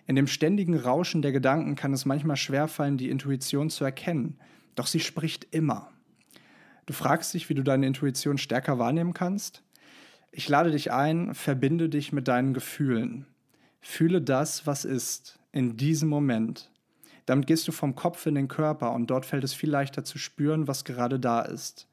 In dem ständigen Rauschen der Gedanken kann es manchmal schwerfallen, die Intuition zu erkennen, doch sie spricht immer. Du fragst dich, wie du deine Intuition stärker wahrnehmen kannst? Ich lade dich ein, verbinde dich mit deinen Gefühlen. Fühle das, was ist, in diesem Moment. Damit gehst du vom Kopf in den Körper und dort fällt es viel leichter zu spüren, was gerade da ist.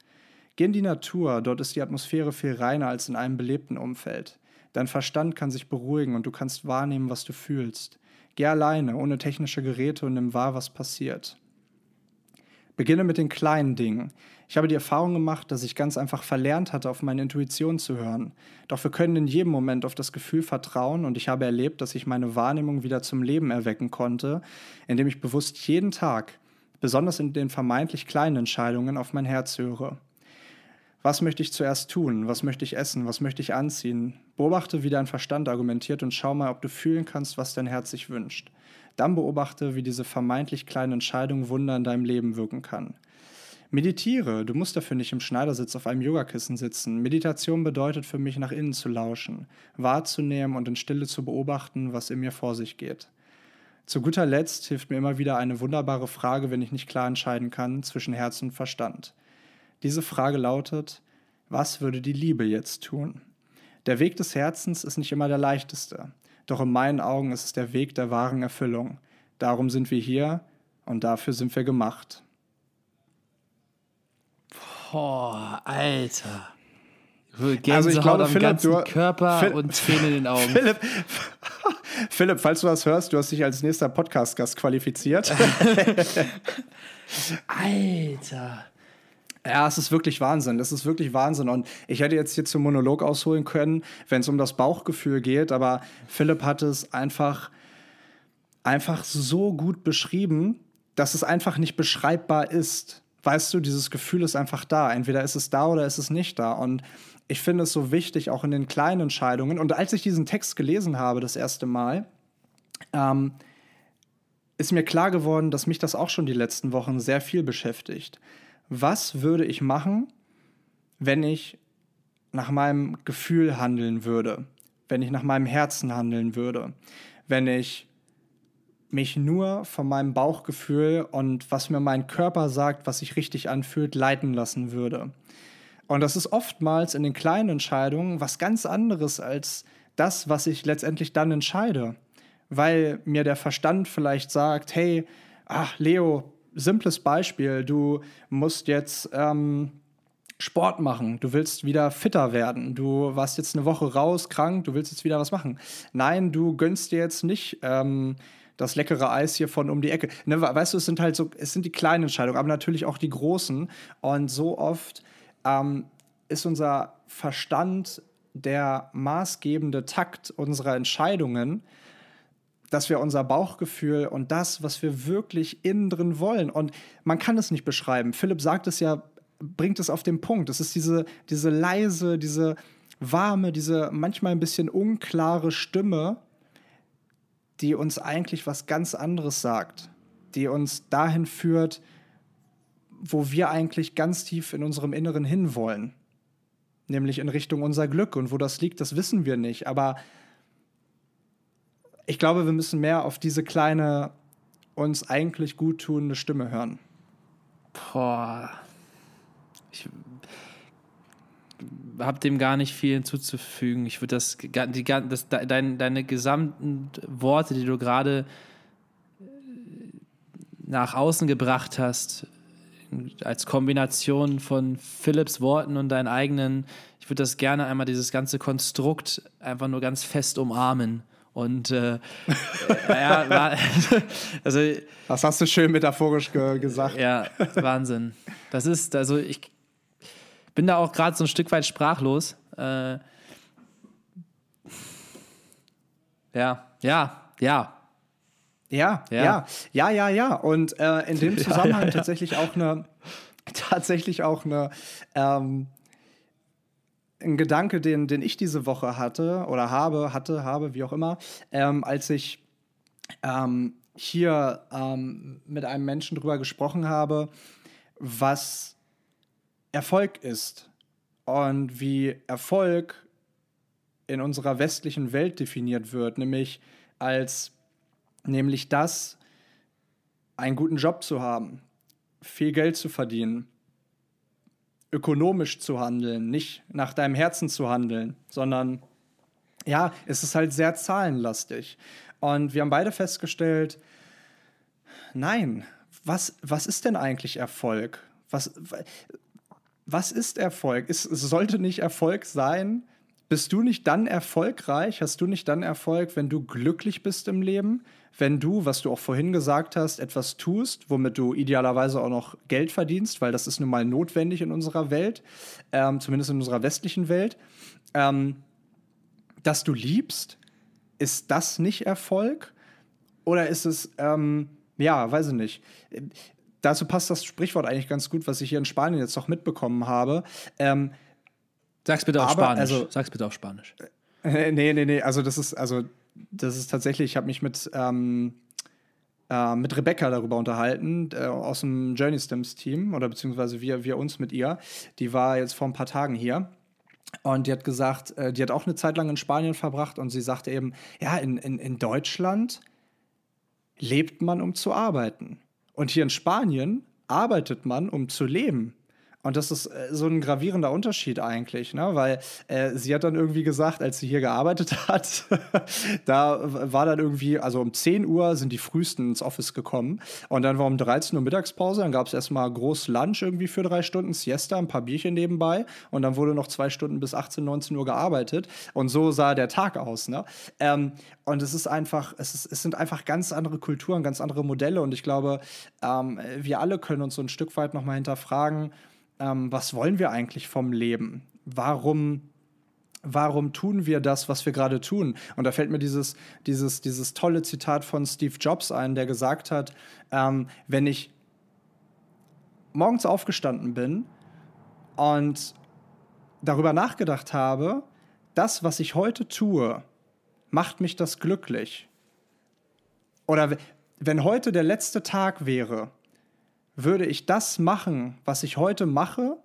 Geh in die Natur, dort ist die Atmosphäre viel reiner als in einem belebten Umfeld. Dein Verstand kann sich beruhigen und du kannst wahrnehmen, was du fühlst. Geh alleine, ohne technische Geräte und nimm wahr, was passiert. Beginne mit den kleinen Dingen. Ich habe die Erfahrung gemacht, dass ich ganz einfach verlernt hatte, auf meine Intuition zu hören. Doch wir können in jedem Moment auf das Gefühl vertrauen und ich habe erlebt, dass ich meine Wahrnehmung wieder zum Leben erwecken konnte, indem ich bewusst jeden Tag, besonders in den vermeintlich kleinen Entscheidungen, auf mein Herz höre. Was möchte ich zuerst tun? Was möchte ich essen? Was möchte ich anziehen? Beobachte, wie dein Verstand argumentiert und schau mal, ob du fühlen kannst, was dein Herz sich wünscht. Dann beobachte, wie diese vermeintlich kleine Entscheidung Wunder in deinem Leben wirken kann. Meditiere. Du musst dafür nicht im Schneidersitz auf einem Yogakissen sitzen. Meditation bedeutet für mich, nach innen zu lauschen, wahrzunehmen und in Stille zu beobachten, was in mir vor sich geht. Zu guter Letzt hilft mir immer wieder eine wunderbare Frage, wenn ich nicht klar entscheiden kann zwischen Herz und Verstand. Diese Frage lautet, was würde die Liebe jetzt tun? Der Weg des Herzens ist nicht immer der leichteste, doch in meinen Augen ist es der Weg der wahren Erfüllung. Darum sind wir hier und dafür sind wir gemacht. Boah, Alter. Gänsehaut also ich glaube, am Philipp, ganzen du, Körper Phil, und Tränen in den Augen. Philipp, Philipp, falls du das hörst, du hast dich als nächster Podcast-Gast qualifiziert. Alter. Ja, es ist wirklich Wahnsinn. Es ist wirklich Wahnsinn. Und ich hätte jetzt hier zum Monolog ausholen können, wenn es um das Bauchgefühl geht, aber Philipp hat es einfach, einfach so gut beschrieben, dass es einfach nicht beschreibbar ist. Weißt du, dieses Gefühl ist einfach da. Entweder ist es da oder ist es nicht da. Und ich finde es so wichtig, auch in den kleinen Entscheidungen. Und als ich diesen Text gelesen habe, das erste Mal, ähm, ist mir klar geworden, dass mich das auch schon die letzten Wochen sehr viel beschäftigt. Was würde ich machen, wenn ich nach meinem Gefühl handeln würde, wenn ich nach meinem Herzen handeln würde, wenn ich mich nur von meinem Bauchgefühl und was mir mein Körper sagt, was sich richtig anfühlt, leiten lassen würde. Und das ist oftmals in den kleinen Entscheidungen was ganz anderes als das, was ich letztendlich dann entscheide. Weil mir der Verstand vielleicht sagt, hey, ach, Leo, simples Beispiel, du musst jetzt ähm, Sport machen, du willst wieder fitter werden, du warst jetzt eine Woche raus, krank, du willst jetzt wieder was machen. Nein, du gönnst dir jetzt nicht ähm, das leckere Eis hier von um die Ecke. Ne, weißt du, es sind halt so, es sind die kleinen Entscheidungen, aber natürlich auch die großen. Und so oft ähm, ist unser Verstand der maßgebende Takt unserer Entscheidungen, dass wir unser Bauchgefühl und das, was wir wirklich innen drin wollen, und man kann es nicht beschreiben. Philipp sagt es ja, bringt es auf den Punkt. Es ist diese, diese leise, diese warme, diese manchmal ein bisschen unklare Stimme, die uns eigentlich was ganz anderes sagt, die uns dahin führt, wo wir eigentlich ganz tief in unserem Inneren hinwollen, nämlich in Richtung unser Glück. Und wo das liegt, das wissen wir nicht. Aber ich glaube, wir müssen mehr auf diese kleine, uns eigentlich gut tuende Stimme hören. Boah. Ich habe dem gar nicht viel hinzuzufügen. Ich würde das, die, das dein, deine gesamten Worte, die du gerade äh, nach außen gebracht hast, als Kombination von Philips Worten und deinen eigenen, ich würde das gerne einmal dieses ganze Konstrukt einfach nur ganz fest umarmen. Und äh, ja, war, also das hast du schön metaphorisch ge gesagt. Ja, Wahnsinn. Das ist also ich bin da auch gerade so ein Stück weit sprachlos. Äh, ja, ja, ja. Ja, ja, ja, ja, ja. Und äh, in dem Zusammenhang ja, ja, tatsächlich auch eine, tatsächlich auch eine, ähm, ein Gedanke, den, den ich diese Woche hatte oder habe, hatte, habe, wie auch immer, ähm, als ich ähm, hier ähm, mit einem Menschen drüber gesprochen habe, was Erfolg ist und wie Erfolg in unserer westlichen Welt definiert wird, nämlich als nämlich das, einen guten Job zu haben, viel Geld zu verdienen, ökonomisch zu handeln, nicht nach deinem Herzen zu handeln, sondern ja, es ist halt sehr zahlenlastig. Und wir haben beide festgestellt, nein, was, was ist denn eigentlich Erfolg? Was, was ist Erfolg? Es sollte nicht Erfolg sein. Bist du nicht dann erfolgreich? Hast du nicht dann Erfolg, wenn du glücklich bist im Leben? Wenn du, was du auch vorhin gesagt hast, etwas tust, womit du idealerweise auch noch Geld verdienst, weil das ist nun mal notwendig in unserer Welt, ähm, zumindest in unserer westlichen Welt, ähm, dass du liebst, ist das nicht Erfolg? Oder ist es, ähm, ja, weiß ich nicht dazu passt das Sprichwort eigentlich ganz gut, was ich hier in Spanien jetzt noch mitbekommen habe. Ähm, Sag's bitte auf aber, Spanisch. Also, Sag's bitte auf Spanisch. Nee, nee, nee. Also, das ist, also, das ist tatsächlich, ich habe mich mit, ähm, äh, mit Rebecca darüber unterhalten, äh, aus dem Journey Stems Team, oder beziehungsweise wir, wir uns mit ihr. Die war jetzt vor ein paar Tagen hier. Und die hat gesagt, äh, die hat auch eine Zeit lang in Spanien verbracht und sie sagte eben, ja, in, in, in Deutschland lebt man, um zu arbeiten. Und hier in Spanien arbeitet man, um zu leben. Und das ist äh, so ein gravierender Unterschied eigentlich, ne? weil äh, sie hat dann irgendwie gesagt, als sie hier gearbeitet hat, da war dann irgendwie, also um 10 Uhr sind die frühesten ins Office gekommen und dann war um 13 Uhr Mittagspause, dann gab es erstmal groß Lunch irgendwie für drei Stunden, Siesta, ein paar Bierchen nebenbei und dann wurde noch zwei Stunden bis 18, 19 Uhr gearbeitet und so sah der Tag aus. Ne? Ähm, und es ist einfach, es, ist, es sind einfach ganz andere Kulturen, ganz andere Modelle und ich glaube, ähm, wir alle können uns so ein Stück weit nochmal hinterfragen, ähm, was wollen wir eigentlich vom Leben? Warum warum tun wir das, was wir gerade tun? Und da fällt mir dieses, dieses, dieses tolle Zitat von Steve Jobs ein, der gesagt hat, ähm, wenn ich morgens aufgestanden bin und darüber nachgedacht habe, das, was ich heute tue, macht mich das glücklich? Oder wenn heute der letzte Tag wäre, würde ich das machen, was ich heute mache?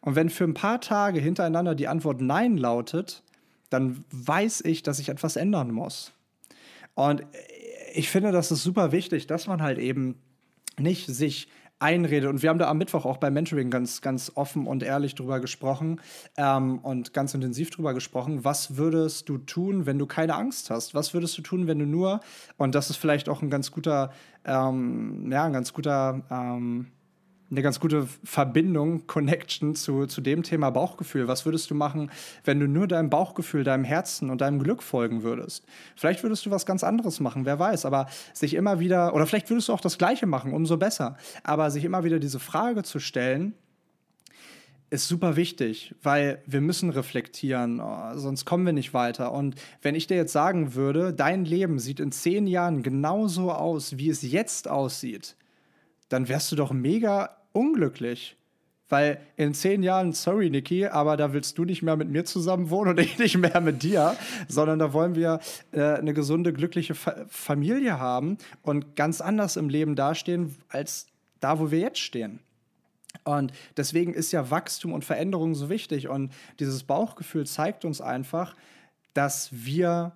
Und wenn für ein paar Tage hintereinander die Antwort Nein lautet, dann weiß ich, dass ich etwas ändern muss. Und ich finde, das ist super wichtig, dass man halt eben nicht sich einredet. Und wir haben da am Mittwoch auch beim Mentoring ganz, ganz offen und ehrlich drüber gesprochen ähm, und ganz intensiv drüber gesprochen. Was würdest du tun, wenn du keine Angst hast? Was würdest du tun, wenn du nur, und das ist vielleicht auch ein ganz guter, ähm, ja, ein ganz guter, ähm, eine ganz gute Verbindung, Connection zu, zu dem Thema Bauchgefühl. Was würdest du machen, wenn du nur deinem Bauchgefühl, deinem Herzen und deinem Glück folgen würdest? Vielleicht würdest du was ganz anderes machen, wer weiß. Aber sich immer wieder, oder vielleicht würdest du auch das Gleiche machen, umso besser. Aber sich immer wieder diese Frage zu stellen, ist super wichtig, weil wir müssen reflektieren, oh, sonst kommen wir nicht weiter. Und wenn ich dir jetzt sagen würde, dein Leben sieht in zehn Jahren genauso aus, wie es jetzt aussieht, dann wärst du doch mega unglücklich. Weil in zehn Jahren, sorry, Niki, aber da willst du nicht mehr mit mir zusammen wohnen und ich nicht mehr mit dir, sondern da wollen wir äh, eine gesunde, glückliche Fa Familie haben und ganz anders im Leben dastehen, als da, wo wir jetzt stehen. Und deswegen ist ja Wachstum und Veränderung so wichtig. Und dieses Bauchgefühl zeigt uns einfach, dass wir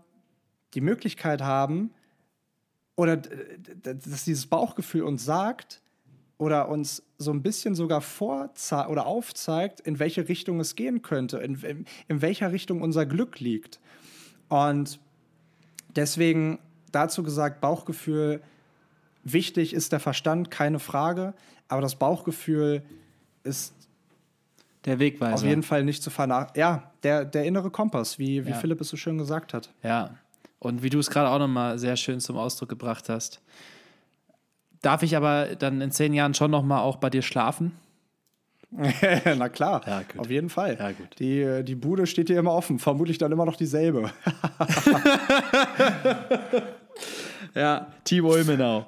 die Möglichkeit haben, oder dass dieses Bauchgefühl uns sagt, oder uns so ein bisschen sogar vorzeigt oder aufzeigt, in welche Richtung es gehen könnte, in, in, in welcher Richtung unser Glück liegt. Und deswegen dazu gesagt, Bauchgefühl, wichtig ist der Verstand, keine Frage, aber das Bauchgefühl ist der Wegweiser. Auf jeden Fall nicht zu vernachlässigen. Ja, der, der innere Kompass, wie, wie ja. Philipp es so schön gesagt hat. Ja, und wie du es gerade auch nochmal sehr schön zum Ausdruck gebracht hast. Darf ich aber dann in zehn Jahren schon noch mal auch bei dir schlafen? Na klar, ja, auf jeden Fall. Ja, die, die Bude steht dir immer offen, vermutlich dann immer noch dieselbe. ja, Team Ulmenau.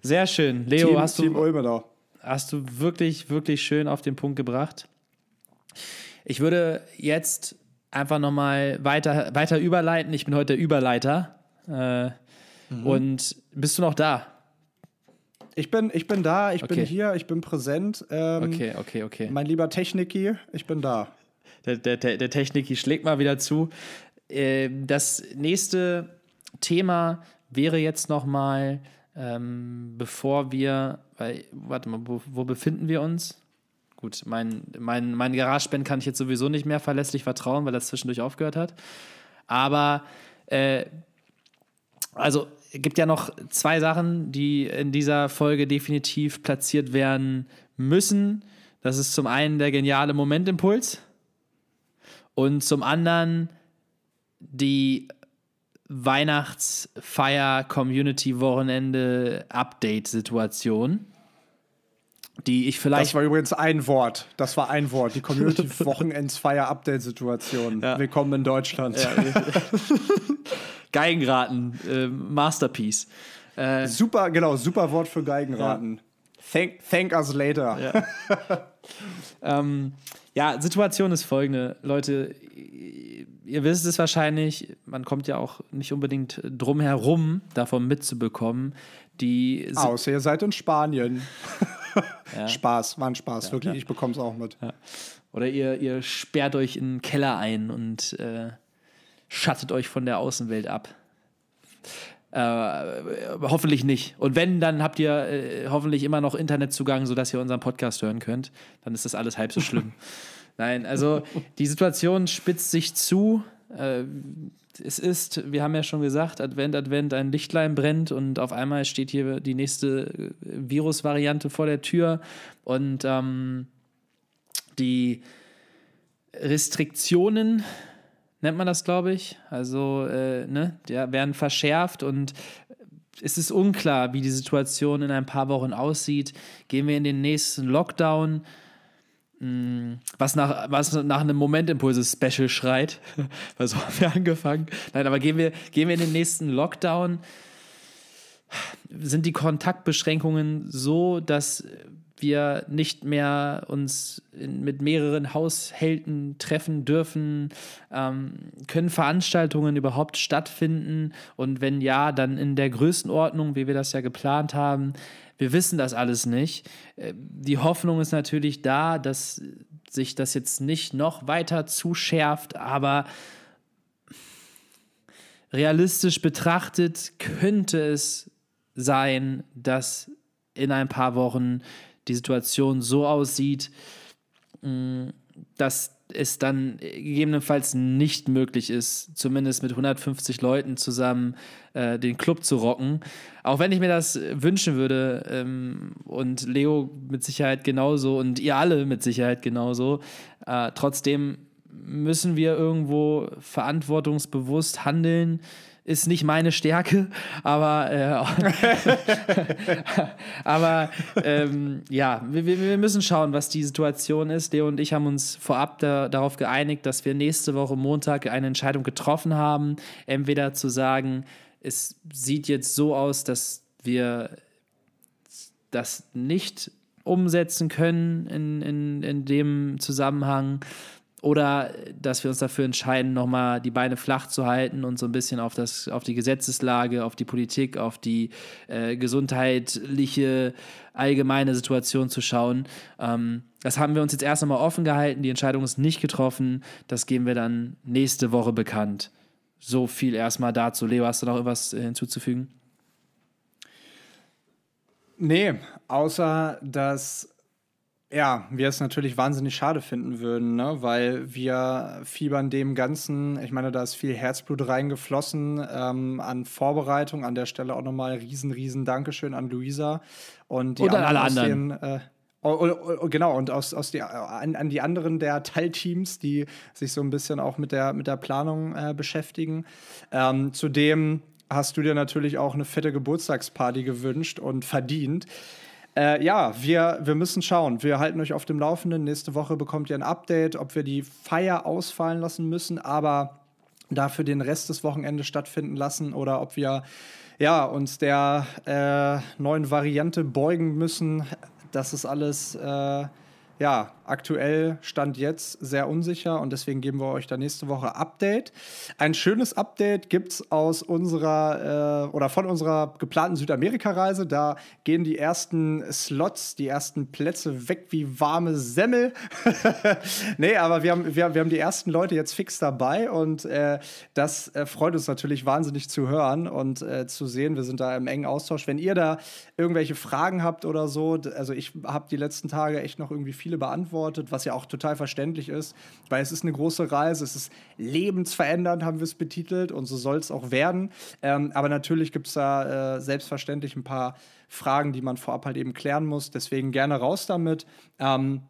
Sehr schön. Leo, Team, hast, Team du, Ulmenau. hast du wirklich, wirklich schön auf den Punkt gebracht. Ich würde jetzt einfach noch mal weiter, weiter überleiten. Ich bin heute der Überleiter. Äh, mhm. Und bist du noch da? Ich bin, ich bin da, ich okay. bin hier, ich bin präsent. Ähm, okay, okay, okay. Mein lieber Techniki, ich bin da. Der, der, der Techniki schlägt mal wieder zu. Äh, das nächste Thema wäre jetzt noch mal, ähm, bevor wir, weil, warte mal, wo, wo, befinden wir uns? Gut, mein, mein, mein GarageBand kann ich jetzt sowieso nicht mehr verlässlich vertrauen, weil das zwischendurch aufgehört hat. Aber äh, also gibt ja noch zwei Sachen, die in dieser Folge definitiv platziert werden müssen. Das ist zum einen der geniale Momentimpuls und zum anderen die Weihnachtsfeier Community Wochenende Update Situation die ich vielleicht. Das war übrigens ein Wort. Das war ein Wort. Die Community Wochenendsfeier Update Situation. Ja. Willkommen in Deutschland. Ja. Geigenraten, äh, Masterpiece. Äh, super, genau, super Wort für Geigenraten. Ja. Thank, thank us later. Ja. ähm, ja, Situation ist folgende, Leute. Ihr wisst es wahrscheinlich, man kommt ja auch nicht unbedingt drum herum, davon mitzubekommen. Die Außer ihr seid in Spanien. Ja. Spaß, war ein Spaß, ja, wirklich. Ja. Ich bekomme es auch mit. Oder ihr, ihr sperrt euch in den Keller ein und äh, schattet euch von der Außenwelt ab. Äh, hoffentlich nicht. Und wenn, dann habt ihr äh, hoffentlich immer noch Internetzugang, sodass ihr unseren Podcast hören könnt. Dann ist das alles halb so schlimm. Nein, also die Situation spitzt sich zu. Äh, es ist, wir haben ja schon gesagt, Advent, Advent, ein Lichtlein brennt und auf einmal steht hier die nächste äh, Virusvariante vor der Tür und ähm, die Restriktionen nennt man das, glaube ich. Also, äh, ne, der werden verschärft und es ist unklar, wie die Situation in ein paar Wochen aussieht. Gehen wir in den nächsten Lockdown? Mm, was nach, was nach einem Momentimpulse-Special schreit. Weil so haben wir angefangen. Nein, aber gehen wir, gehen wir in den nächsten Lockdown. Sind die Kontaktbeschränkungen so, dass wir nicht mehr uns in, mit mehreren Haushalten treffen dürfen? Ähm, können Veranstaltungen überhaupt stattfinden? Und wenn ja, dann in der Größenordnung, wie wir das ja geplant haben? Wir wissen das alles nicht. Äh, die Hoffnung ist natürlich da, dass sich das jetzt nicht noch weiter zuschärft, aber realistisch betrachtet könnte es sein, dass in ein paar Wochen die Situation so aussieht, mm, dass es dann gegebenenfalls nicht möglich ist, zumindest mit 150 Leuten zusammen äh, den Club zu rocken. Auch wenn ich mir das wünschen würde ähm, und Leo mit Sicherheit genauso und ihr alle mit Sicherheit genauso, äh, trotzdem müssen wir irgendwo verantwortungsbewusst handeln ist nicht meine Stärke, aber, äh, aber ähm, ja, wir, wir, müssen schauen, was die Situation ist. Leo und ich haben uns vorab da, darauf geeinigt, dass wir nächste Woche Montag eine Entscheidung getroffen haben. Entweder zu sagen, es sieht jetzt so aus, dass wir das nicht umsetzen können in, in, in dem Zusammenhang oder dass wir uns dafür entscheiden, nochmal die Beine flach zu halten und so ein bisschen auf, das, auf die Gesetzeslage, auf die Politik, auf die äh, gesundheitliche, allgemeine Situation zu schauen. Ähm, das haben wir uns jetzt erst einmal offen gehalten. Die Entscheidung ist nicht getroffen. Das geben wir dann nächste Woche bekannt. So viel erstmal dazu. Leo, hast du noch irgendwas äh, hinzuzufügen? Nee, außer dass ja, wir es natürlich wahnsinnig schade finden würden, ne? weil wir fiebern dem Ganzen, ich meine, da ist viel Herzblut reingeflossen ähm, an Vorbereitung. An der Stelle auch nochmal riesen, riesen Dankeschön an Luisa und, die und an alle anderen. Den, äh, Oh, oh, oh, genau, und aus, aus die, an, an, die anderen der Teilteams, die sich so ein bisschen auch mit der, mit der Planung äh, beschäftigen. Ähm, zudem hast du dir natürlich auch eine fette Geburtstagsparty gewünscht und verdient. Äh, ja, wir, wir müssen schauen. Wir halten euch auf dem Laufenden. Nächste Woche bekommt ihr ein Update, ob wir die Feier ausfallen lassen müssen, aber dafür den Rest des Wochenendes stattfinden lassen oder ob wir ja, uns der äh, neuen Variante beugen müssen. Das ist alles. Äh, ja, aktuell stand jetzt sehr unsicher und deswegen geben wir euch da nächste Woche Update. Ein schönes Update gibt es aus unserer äh, oder von unserer geplanten Südamerika-Reise. Da gehen die ersten Slots, die ersten Plätze weg wie warme Semmel. nee, aber wir haben, wir, wir haben die ersten Leute jetzt fix dabei und äh, das äh, freut uns natürlich wahnsinnig zu hören und äh, zu sehen. Wir sind da im engen Austausch. Wenn ihr da irgendwelche Fragen habt oder so, also ich habe die letzten Tage echt noch irgendwie viele beantwortet, was ja auch total verständlich ist, weil es ist eine große Reise, es ist lebensverändernd, haben wir es betitelt und so soll es auch werden. Ähm, aber natürlich gibt es da äh, selbstverständlich ein paar Fragen, die man vorab halt eben klären muss. Deswegen gerne raus damit. Ähm,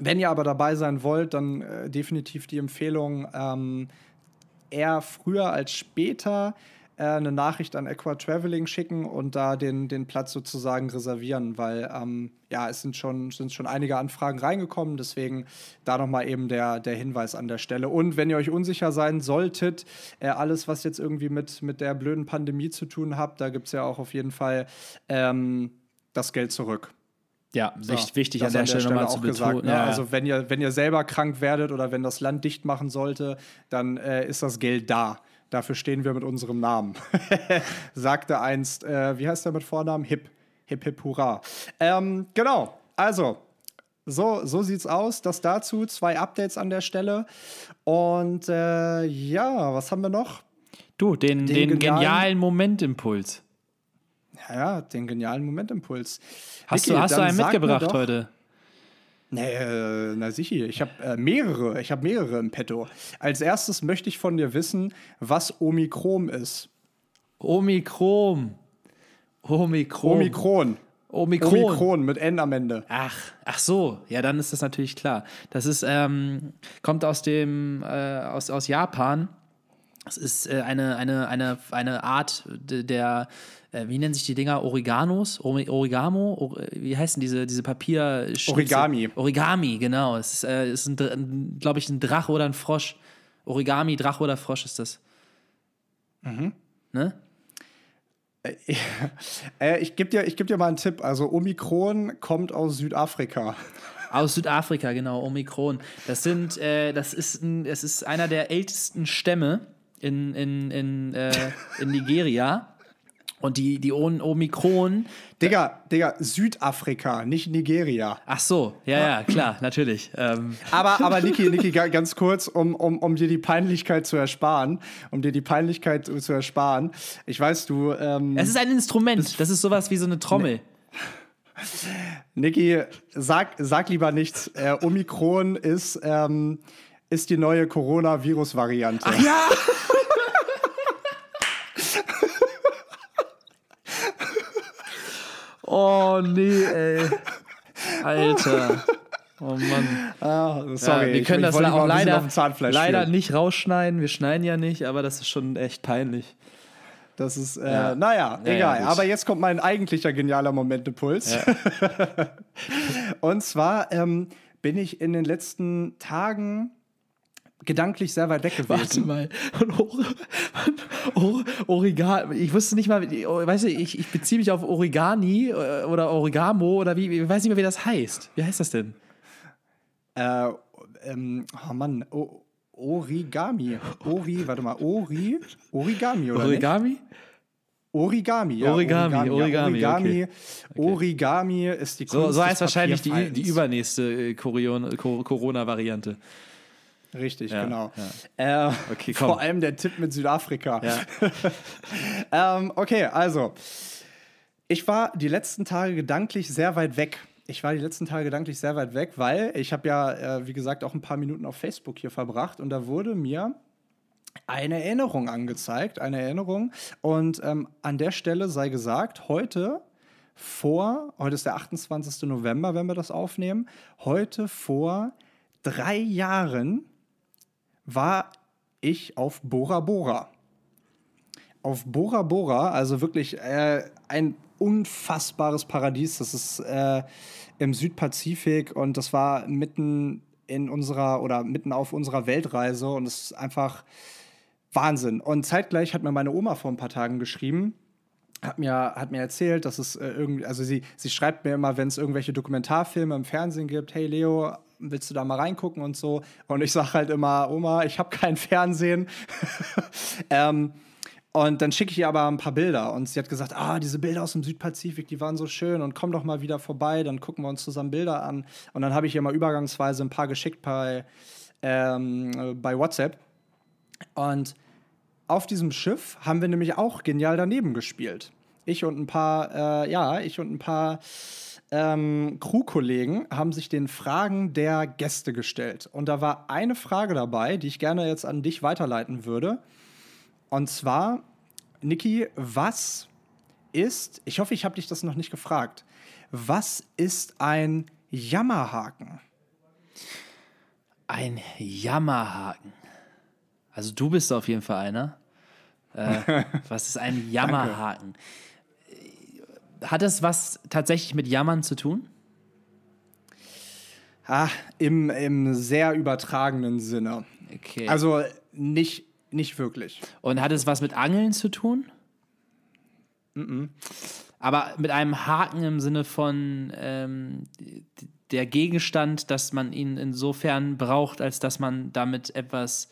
wenn ihr aber dabei sein wollt, dann äh, definitiv die Empfehlung, ähm, eher früher als später äh, eine Nachricht an Equa Traveling schicken und da den, den Platz sozusagen reservieren, weil ähm, ja, es sind schon, sind schon einige Anfragen reingekommen, deswegen da nochmal eben der, der Hinweis an der Stelle. Und wenn ihr euch unsicher sein solltet, äh, alles, was jetzt irgendwie mit, mit der blöden Pandemie zu tun habt, da gibt es ja auch auf jeden Fall ähm, das Geld zurück. Ja, so, wichtig an der, an der Stelle, Stelle nochmal zu betonen. Gesagt, ne? ja, Also wenn ihr, wenn ihr selber krank werdet oder wenn das Land dicht machen sollte, dann äh, ist das Geld da. Dafür stehen wir mit unserem Namen. Sagte einst, äh, wie heißt der mit Vornamen? Hip. Hip, hip, hurra. Ähm, genau, also, so, so sieht's aus. Das dazu. Zwei Updates an der Stelle. Und äh, ja, was haben wir noch? Du, den, den, den genialen, Momentimpuls. Ja, den genialen Momentimpuls. Hast Vicky, du, hast du einen mitgebracht heute? Nee, äh, na sicher, ich habe äh, mehrere, ich habe mehrere im Petto. Als erstes möchte ich von dir wissen, was Omikron ist. Omikron. Omikron. Omikron. Omikron. Omikron mit N am Ende. Ach, ach so, ja, dann ist das natürlich klar. Das ist, ähm, kommt aus dem, äh, aus, aus Japan. Es ist äh, eine, eine, eine, eine Art der, äh, wie nennen sich die Dinger? Origanos? Origamo? Or, wie heißen diese, diese Papier? Origami. Origami, genau. Es ist, äh, ist glaube ich, ein Drache oder ein Frosch. Origami, Drache oder Frosch ist das. Mhm. Ne? Äh, ich gebe dir, geb dir mal einen Tipp. Also Omikron kommt aus Südafrika. Aus Südafrika, genau, Omikron. Das sind, äh, das ist ein, das ist einer der ältesten Stämme in, in, in, äh, in Nigeria. Und die, die Omikron. Digga, Digga, Südafrika, nicht Nigeria. Ach so, ja, ja, klar, natürlich. Ähm. Aber, aber Niki, Niki, ganz kurz, um, um, um dir die Peinlichkeit zu ersparen, um dir die Peinlichkeit zu ersparen. Ich weiß, du. Ähm, es ist ein Instrument, das ist sowas wie so eine Trommel. Nee. Niki, sag, sag lieber nichts. Äh, Omikron ist, ähm, ist die neue Coronavirus-Variante. Ach ja! Oh nee, ey. Alter. Oh Mann. Ah, sorry, ja, wir können ich, das auch leider, leider nicht rausschneiden. Wir schneiden ja nicht, aber das ist schon echt peinlich. Das ist, äh, ja. naja, ja, egal. aber jetzt kommt mein eigentlicher genialer Momentepuls. Und zwar ähm, bin ich in den letzten Tagen gedanklich sehr weit weg gewesen. Warte mal. Or Origami. Ich wusste nicht mal, weißt du, ich, ich beziehe mich auf Origami äh, oder Origamo oder wie, ich weiß nicht mehr, wie das heißt. Wie heißt das denn? Äh, ähm, oh Mann, o Origami. Ori, warte mal, Ori, Origami oder Origami? Nicht? Origami, ja. Origami, Origami. Origami, Origami, okay. Origami ist die Kunst So, so heißt wahrscheinlich die, die übernächste äh, Corona-Variante. Richtig, ja, genau. Ja. Äh, okay, vor allem der Tipp mit Südafrika. Ja. ähm, okay, also. Ich war die letzten Tage gedanklich sehr weit weg. Ich war die letzten Tage gedanklich sehr weit weg, weil ich habe ja, äh, wie gesagt, auch ein paar Minuten auf Facebook hier verbracht und da wurde mir eine Erinnerung angezeigt, eine Erinnerung. Und ähm, an der Stelle sei gesagt, heute vor, heute ist der 28. November, wenn wir das aufnehmen, heute vor drei Jahren war ich auf Bora Bora. Auf Bora Bora, also wirklich äh, ein unfassbares Paradies. Das ist äh, im Südpazifik und das war mitten in unserer oder mitten auf unserer Weltreise und es ist einfach Wahnsinn. Und zeitgleich hat mir meine Oma vor ein paar Tagen geschrieben, hat mir, hat mir erzählt, dass es äh, irgendwie, also sie, sie schreibt mir immer, wenn es irgendwelche Dokumentarfilme im Fernsehen gibt, hey Leo, willst du da mal reingucken und so? Und ich sage halt immer, Oma, ich habe kein Fernsehen. ähm, und dann schicke ich ihr aber ein paar Bilder und sie hat gesagt, ah, diese Bilder aus dem Südpazifik, die waren so schön und komm doch mal wieder vorbei, dann gucken wir uns zusammen Bilder an. Und dann habe ich ihr mal übergangsweise ein paar geschickt bei, ähm, bei WhatsApp. Und auf diesem Schiff haben wir nämlich auch genial daneben gespielt. Ich und ein paar, äh, ja, ich und ein paar ähm, Crewkollegen haben sich den Fragen der Gäste gestellt. Und da war eine Frage dabei, die ich gerne jetzt an dich weiterleiten würde. Und zwar, Niki, was ist, ich hoffe, ich habe dich das noch nicht gefragt, was ist ein Jammerhaken? Ein Jammerhaken. Also du bist auf jeden Fall einer. Äh, was ist ein Jammerhaken? Hat das was tatsächlich mit Jammern zu tun? Ah, im, im sehr übertragenen Sinne. Okay. Also nicht, nicht wirklich. Und hat es was mit Angeln zu tun? Mm, -mm. Aber mit einem Haken im Sinne von ähm, der Gegenstand, dass man ihn insofern braucht, als dass man damit etwas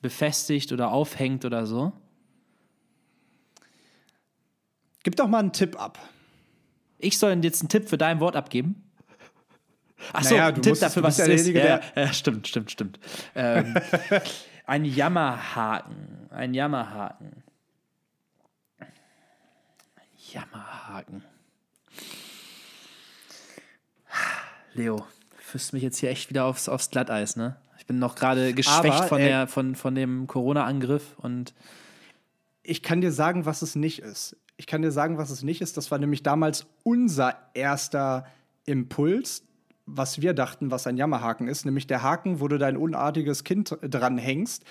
befestigt oder aufhängt oder so? Gib doch mal einen Tipp ab. Ich soll jetzt einen Tipp für dein Wort abgeben? Achso, naja, ein Tipp dafür, was es ist. Ja, ja, stimmt, stimmt, stimmt. Ähm, ein Jammerhaken. Ein Jammerhaken. Ein Jammerhaken. Leo, führst mich jetzt hier echt wieder aufs, aufs Glatteis, ne? Bin noch gerade geschwächt Aber, von, äh, von, von dem Corona-Angriff und. Ich kann dir sagen, was es nicht ist. Ich kann dir sagen, was es nicht ist. Das war nämlich damals unser erster Impuls, was wir dachten, was ein Jammerhaken ist, nämlich der Haken, wo du dein unartiges Kind dranhängst,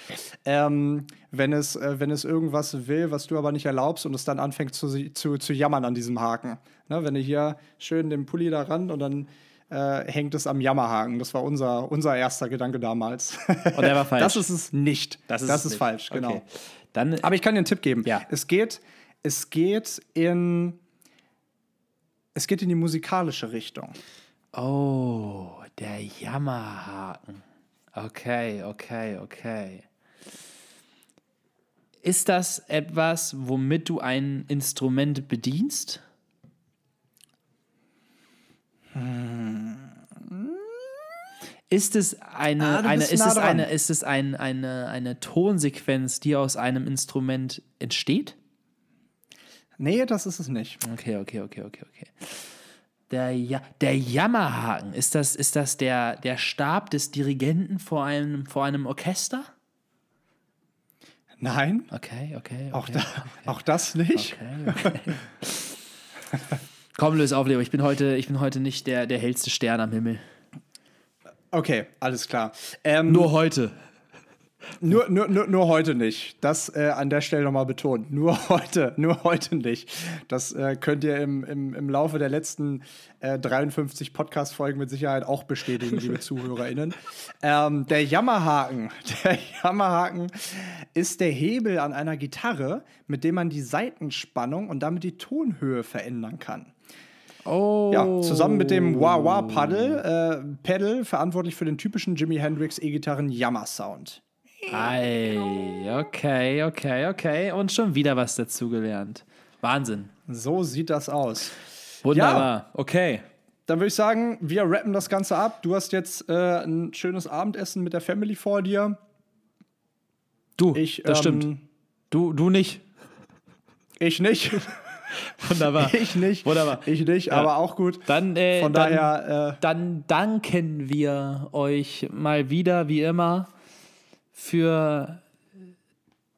ähm, wenn, es, äh, wenn es irgendwas will, was du aber nicht erlaubst und es dann anfängt zu, zu, zu jammern an diesem Haken. Ne, wenn du hier schön den Pulli da ran und dann äh, hängt es am Jammerhaken. Das war unser, unser erster Gedanke damals. Und der war falsch. Das ist es nicht. Das ist, das ist falsch, genau. Okay. Dann, aber ich kann dir einen Tipp geben. Ja. Es geht es geht in es geht in die musikalische Richtung. Oh, der Jammerhaken. Okay, okay, okay. Ist das etwas, womit du ein Instrument bedienst? Ist es eine, Ah, eine, ist nah es dran. eine, ist es ein, eine, eine Tonsequenz, die aus einem Instrument entsteht? Nee, das ist es nicht. Okay, okay, okay, okay, okay. Der, ja der Jammerhaken, ist das, ist das der, der Stab des Dirigenten vor einem, vor einem Orchester? Nein, Okay, okay, okay. auch, da, auch das nicht. Okay, okay. Komm, löse auf, Leo. Ich bin heute, ich bin heute nicht der, der hellste Stern am Himmel. Okay, alles klar. Ähm, Nur heute. Nur, nur, nur, nur heute nicht. Das äh, an der Stelle nochmal betont. Nur heute, nur heute nicht. Das äh, könnt ihr im, im, im Laufe der letzten äh, 53 Podcast-Folgen mit Sicherheit auch bestätigen, liebe ZuhörerInnen. Ähm, der Jammerhaken. Der Jammerhaken ist der Hebel an einer Gitarre, mit dem man die Saitenspannung und damit die Tonhöhe verändern kann. Oh. Ja, zusammen mit dem Wah-Wah-Paddle, äh, Pedal, verantwortlich für den typischen Jimi Hendrix E-Gitarren Jammer-Sound. Ei, okay, okay, okay. Und schon wieder was dazugelernt. Wahnsinn. So sieht das aus. Wunderbar. Okay. Dann würde ich sagen, wir rappen das Ganze ab. Du hast jetzt äh, ein schönes Abendessen mit der Family vor dir. Du, Ich, das ähm, stimmt. Du, du nicht. Ich nicht. Wunderbar. ich nicht. Wunderbar. Ich nicht, Ja. aber auch gut. Dann, äh, Von dann, daher, äh, dann danken wir euch mal wieder, wie immer, für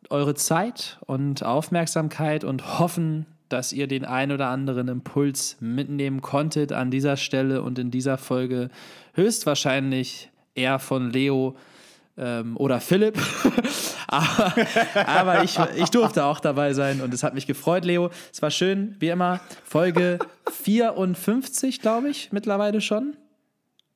eure Zeit und Aufmerksamkeit und hoffen, dass ihr den ein oder anderen Impuls mitnehmen konntet an dieser Stelle und in dieser Folge. Höchstwahrscheinlich eher von Leo ähm, oder Philipp. aber aber ich, ich durfte auch dabei sein und es hat mich gefreut, Leo. Es war schön, wie immer. Folge 54, glaube ich, mittlerweile schon.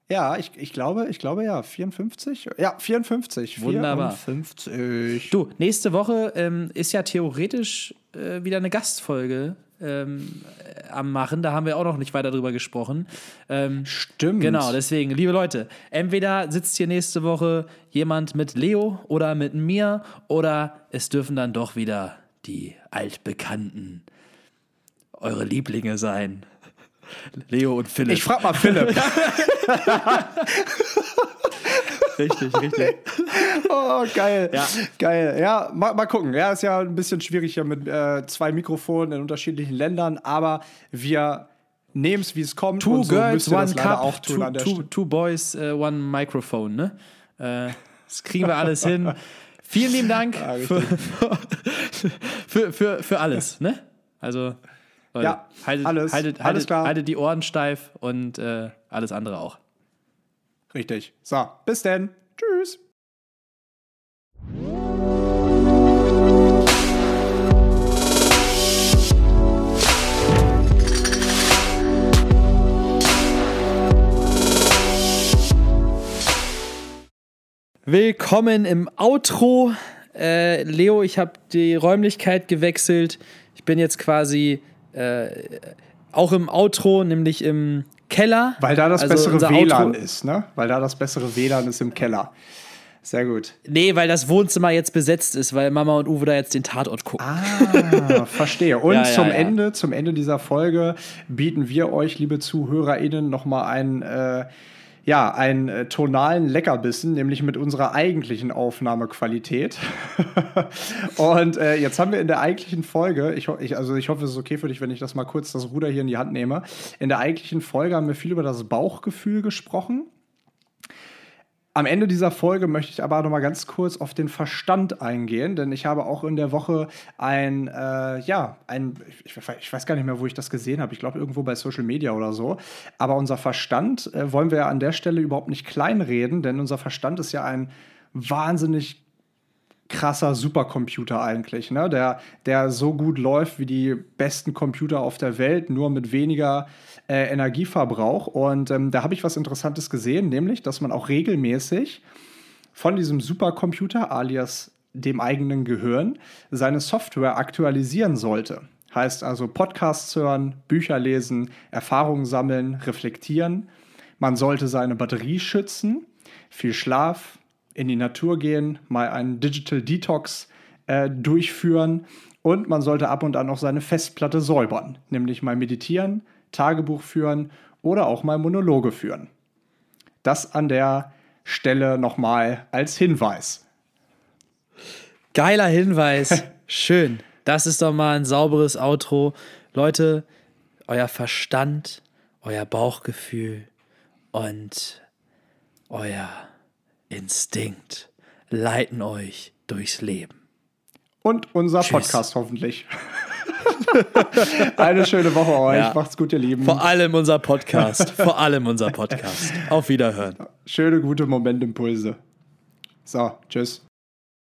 ja, ich, ich glaube, ich glaube ja, 54. Ja, 54. Wunderbar. 54. Du, nächste Woche ähm, ist ja theoretisch äh, wieder eine Gastfolge ähm, äh, am Machen. Da haben wir auch noch nicht weiter drüber gesprochen. Ähm, Stimmt. Genau, deswegen, liebe Leute, entweder sitzt hier nächste Woche jemand mit Leo oder mit mir oder es dürfen dann doch wieder die Altbekannten eure Lieblinge sein. Leo und Philipp. Ich frag mal Philipp. richtig, richtig. oh, geil. Ja. Geil. Ja, mal, mal gucken. Ja, ist ja ein bisschen schwierig hier mit äh, zwei Mikrofonen in unterschiedlichen Ländern, aber wir nehmen es, wie es kommt. Two und so Girls, One Cup, auch tun two, an der two, two Boys, äh, One Microphone, ne? Äh, das kriegen wir alles hin. Vielen lieben Dank Ja, für, für, für, für alles, ne? Also, Leute, Ja, haltet, alles, haltet, alles haltet, klar. haltet die Ohren steif und äh, alles andere auch. Richtig. So, bis denn. Tschüss. Willkommen im Outro. Äh, Leo, ich habe die Räumlichkeit gewechselt. Ich bin jetzt quasi äh, auch im Outro, nämlich im Keller. Weil da das Also bessere WLAN Outro- ist, ne? Weil da das bessere WLAN ist im Keller. Sehr gut. Nee, weil das Wohnzimmer jetzt besetzt ist, weil Mama und Uwe da jetzt den Tatort gucken. Ah, verstehe. Und Ja, ja, zum ja. Ende, zum Ende dieser Folge bieten wir euch, liebe ZuhörerInnen, nochmal einen, äh, ja, einen äh, tonalen Leckerbissen, nämlich mit unserer eigentlichen Aufnahmequalität. Und äh, jetzt haben wir in der eigentlichen Folge, ich, ich, also ich hoffe, es ist okay für dich, wenn ich das mal kurz das Ruder hier in die Hand nehme. In der eigentlichen Folge haben wir viel über das Bauchgefühl gesprochen. Am Ende dieser Folge möchte ich aber noch mal ganz kurz auf den Verstand eingehen, denn ich habe auch in der Woche ein, äh, ja, ein, ich, ich weiß gar nicht mehr, wo ich das gesehen habe. Ich glaube irgendwo bei Social Media oder so. Aber unser Verstand äh, wollen wir ja an der Stelle überhaupt nicht kleinreden, denn unser Verstand ist ja ein wahnsinnig krasser Supercomputer eigentlich, ne? der, der so gut läuft wie die besten Computer auf der Welt, nur mit weniger äh, Energieverbrauch. Und ähm, da habe ich was Interessantes gesehen, nämlich, dass man auch regelmäßig von diesem Supercomputer alias dem eigenen Gehirn seine Software aktualisieren sollte. Heißt also Podcasts hören, Bücher lesen, Erfahrungen sammeln, reflektieren. Man sollte seine Batterie schützen, viel Schlaf, in die Natur gehen, mal einen Digital Detox äh, durchführen und man sollte ab und an auch seine Festplatte säubern, nämlich mal meditieren, Tagebuch führen oder auch mal Monologe führen. Das an der Stelle nochmal als Hinweis. Geiler Hinweis. Schön. Das ist doch mal ein sauberes Outro. Leute, euer Verstand, euer Bauchgefühl und euer Instinkt leiten euch durchs Leben. Und unser Tschüss. Podcast hoffentlich. Eine schöne Woche euch. Ja. Macht's gut, ihr Lieben. Vor allem unser Podcast. Vor allem unser Podcast. Auf Wiederhören. Schöne, gute Momentimpulse. So, tschüss.